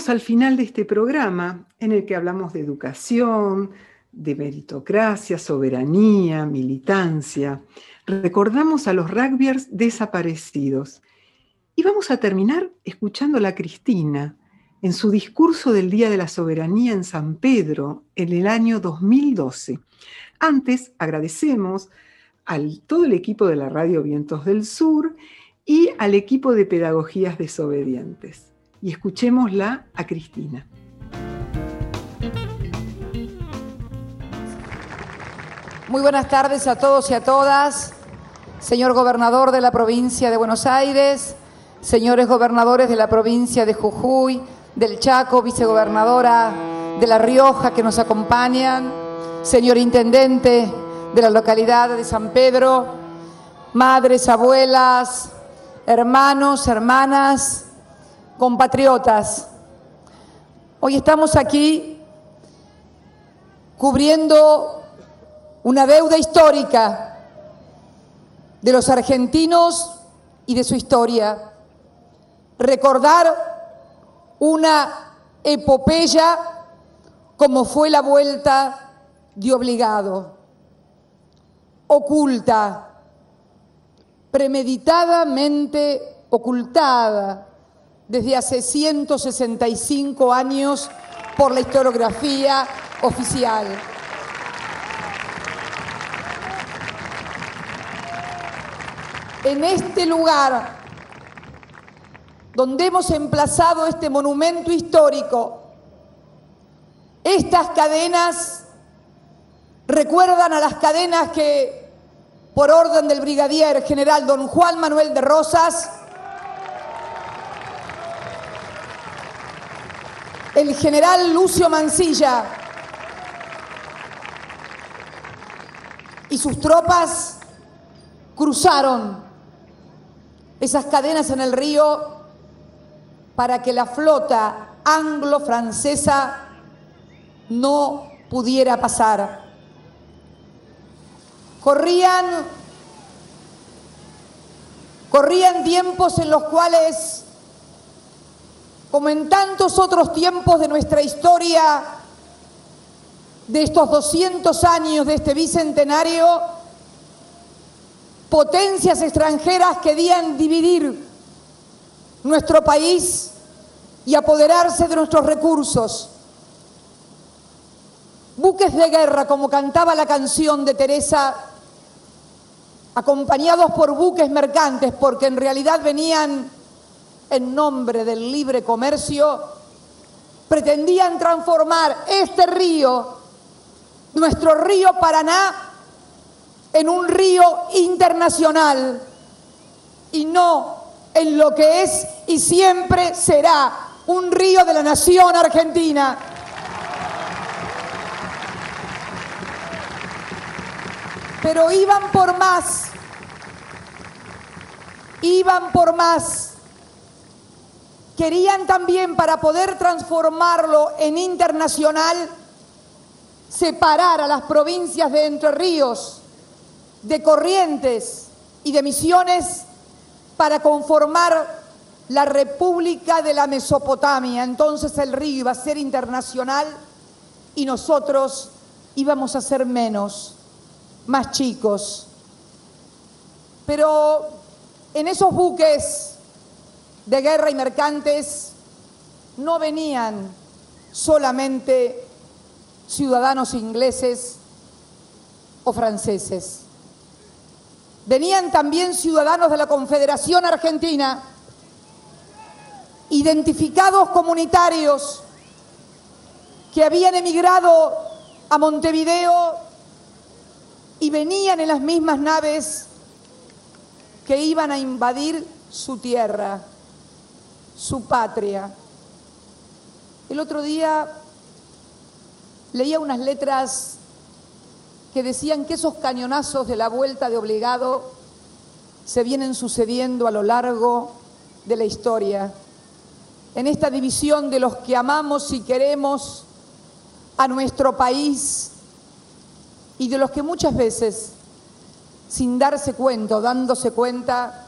Al final de este programa en el que hablamos de educación, de meritocracia, soberanía, militancia. Recordamos a los rugbyers desaparecidos. Y vamos a terminar escuchándola a Cristina en su discurso del Día de la Soberanía en San Pedro en el año 2012. Antes agradecemos a todo el equipo de la Radio Vientos del Sur y al equipo de Pedagogías Desobedientes. Y escuchémosla a Cristina. Muy buenas tardes a todos y a todas. Señor gobernador de la provincia de Buenos Aires, señores gobernadores de la provincia de Jujuy, del Chaco, vicegobernadora de La Rioja que nos acompañan, señor intendente de la localidad de San Pedro, madres, abuelas, hermanos, hermanas, compatriotas. Hoy estamos aquí cubriendo una deuda histórica de los argentinos y de su historia. Recordar una epopeya como fue la vuelta de obligado, oculta, premeditadamente ocultada desde hace 165 años por la historiografía oficial. En este lugar donde hemos emplazado este monumento histórico, estas cadenas recuerdan a las cadenas que, por orden del brigadier general don Juan Manuel de Rosas, el general Lucio Mancilla y sus tropas cruzaron esas cadenas en el río para que la flota anglo-francesa no pudiera pasar. Corrían, corrían tiempos en los cuales, como en tantos otros tiempos de nuestra historia, de estos 200 años de este bicentenario, potencias extranjeras querían dividir nuestro país y apoderarse de nuestros recursos. Buques de guerra, como cantaba la canción de Teresa, acompañados por buques mercantes, porque en realidad venían en nombre del libre comercio, pretendían transformar este río, nuestro río Paraná, en un río internacional y no en lo que es y siempre será un río de la nación argentina. Pero iban por más, iban por más. Querían también, para poder transformarlo en internacional, separar a las provincias de Entre Ríos, de Corrientes y de Misiones para conformar la República de la Mesopotamia. Entonces el río iba a ser internacional y nosotros íbamos a ser menos, más chicos. Pero en esos buques de guerra y mercantes no venían solamente ciudadanos ingleses o franceses. Venían también ciudadanos de la Confederación Argentina, identificados comunitarios que habían emigrado a Montevideo y venían en las mismas naves que iban a invadir su tierra, su patria. El otro día leía unas letras que decían que esos cañonazos de la vuelta de obligado se vienen sucediendo a lo largo de la historia. En esta división de los que amamos y queremos a nuestro país y de los que muchas veces, sin darse cuenta o dándose cuenta,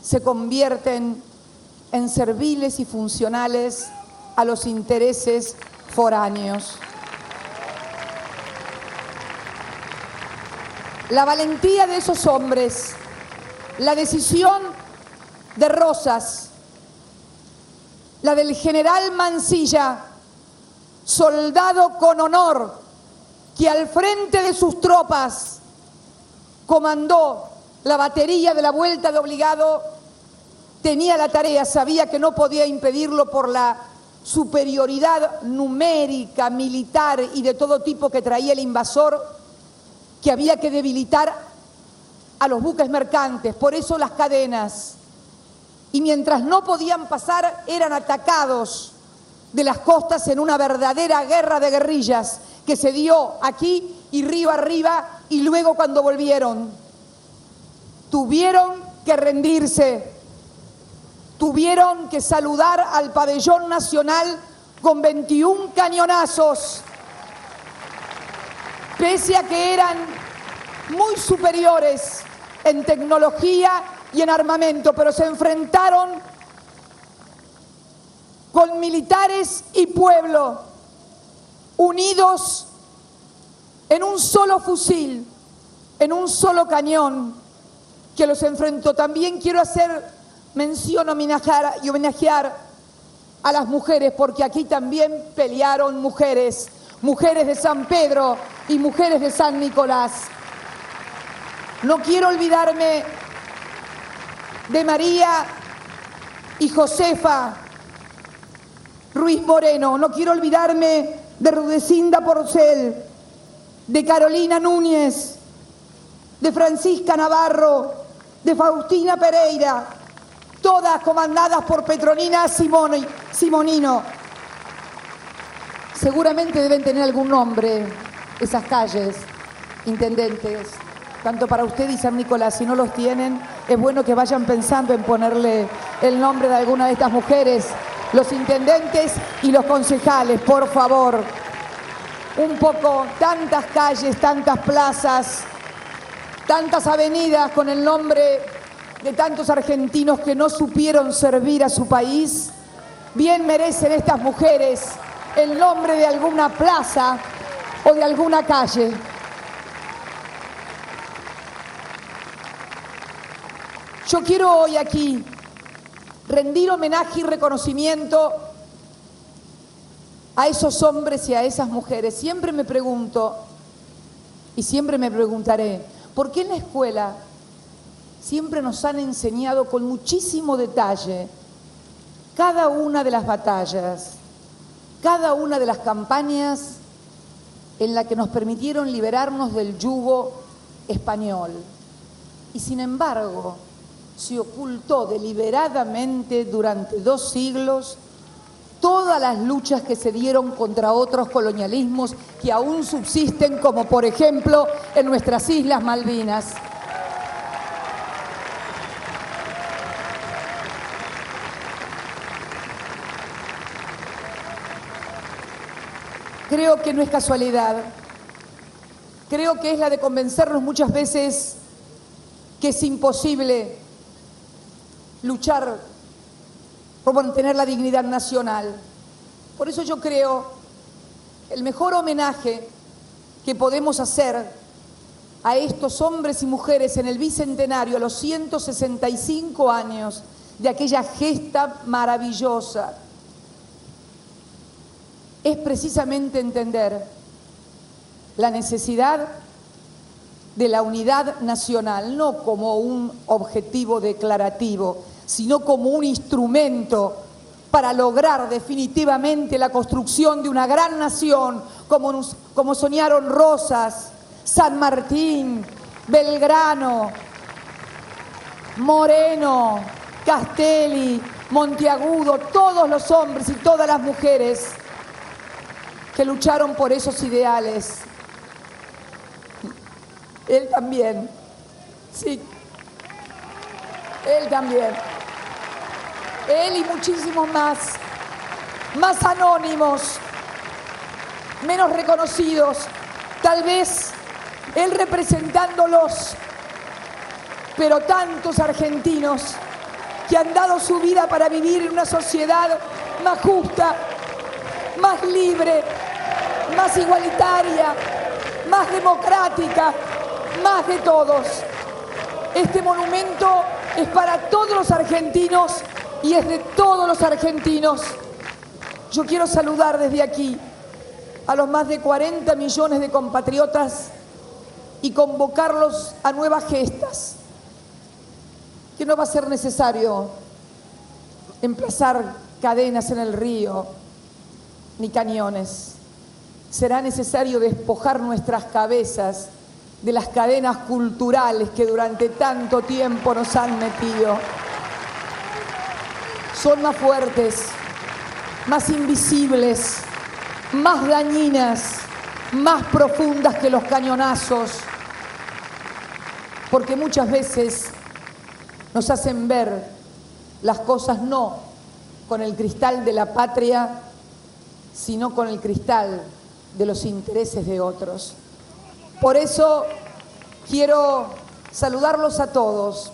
se convierten en serviles y funcionales a los intereses foráneos. La valentía de esos hombres, la decisión de Rosas, la del general Mancilla, soldado con honor, que al frente de sus tropas comandó la batería de la vuelta de obligado, tenía la tarea, sabía que no podía impedirlo por la superioridad numérica, militar y de todo tipo que traía el invasor, que había que debilitar a los buques mercantes, por eso las cadenas. Y mientras no podían pasar, eran atacados de las costas en una verdadera guerra de guerrillas que se dio aquí y río arriba y luego cuando volvieron. Tuvieron que rendirse, tuvieron que saludar al pabellón nacional con 21 cañonazos, pese a que eran muy superiores en tecnología y en armamento, pero se enfrentaron con militares y pueblo unidos en un solo fusil, en un solo cañón que los enfrentó. También quiero hacer mención homenajear y homenajear a las mujeres, porque aquí también pelearon mujeres, mujeres de San Pedro y mujeres de San Nicolás. No quiero olvidarme de María y Josefa Ruiz Moreno, no quiero olvidarme de Rudecinda Porcel, de Carolina Núñez, de Francisca Navarro, de Faustina Pereira, todas comandadas por Petronina Simonino. Seguramente deben tener algún nombre esas calles, intendentes, tanto para usted y San Nicolás. Si no los tienen, es bueno que vayan pensando en ponerle el nombre de alguna de estas mujeres, los intendentes y los concejales, por favor. Un poco, tantas calles, tantas plazas, tantas avenidas con el nombre de tantos argentinos que no supieron servir a su país, bien merecen estas mujeres el nombre de alguna plaza o de alguna calle. Yo quiero hoy aquí rendir homenaje y reconocimiento a esos hombres y a esas mujeres. Siempre me pregunto, y siempre me preguntaré, ¿por qué en la escuela siempre nos han enseñado con muchísimo detalle cada una de las batallas, cada una de las campañas en la que nos permitieron liberarnos del yugo español? Y sin embargo, se ocultó deliberadamente durante dos siglos todas las luchas que se dieron contra otros colonialismos que aún subsisten, como por ejemplo en nuestras Islas Malvinas. Creo que no es casualidad. Creo que es la de convencernos muchas veces que es imposible luchar por mantener la dignidad nacional. Por eso yo creo el mejor homenaje que podemos hacer a estos hombres y mujeres en el bicentenario, a los 165 años de aquella gesta maravillosa, es precisamente entender la necesidad de la unidad nacional, no como un objetivo declarativo, sino como un instrumento para lograr definitivamente la construcción de una gran nación, como, soñaron Rosas, San Martín, Belgrano, Moreno, Castelli, Monteagudo, todos los hombres y todas las mujeres que lucharon por esos ideales. Él también, sí, él también. Él y muchísimos más, más anónimos, menos reconocidos, tal vez él representándolos, pero tantos argentinos que han dado su vida para vivir en una sociedad más justa, más libre, más igualitaria, más democrática, más de todos. Este monumento es para todos los argentinos y es de todos los argentinos. Yo quiero saludar desde aquí a los más de 40 millones de compatriotas y convocarlos a nuevas gestas, que no va a ser necesario emplazar cadenas en el río ni cañones. Será necesario despojar nuestras cabezas de las cadenas culturales que durante tanto tiempo nos han metido. Son más fuertes, más invisibles, más dañinas, más profundas que los cañonazos, porque muchas veces nos hacen ver las cosas no con el cristal de la patria, sino con el cristal de los intereses de otros. Por eso quiero saludarlos a todos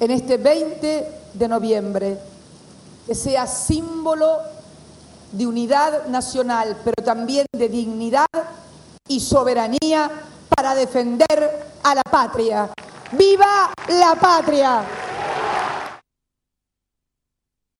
en este 20 de noviembre, que sea símbolo de unidad nacional, pero también de dignidad y soberanía para defender a la patria. ¡Viva la patria!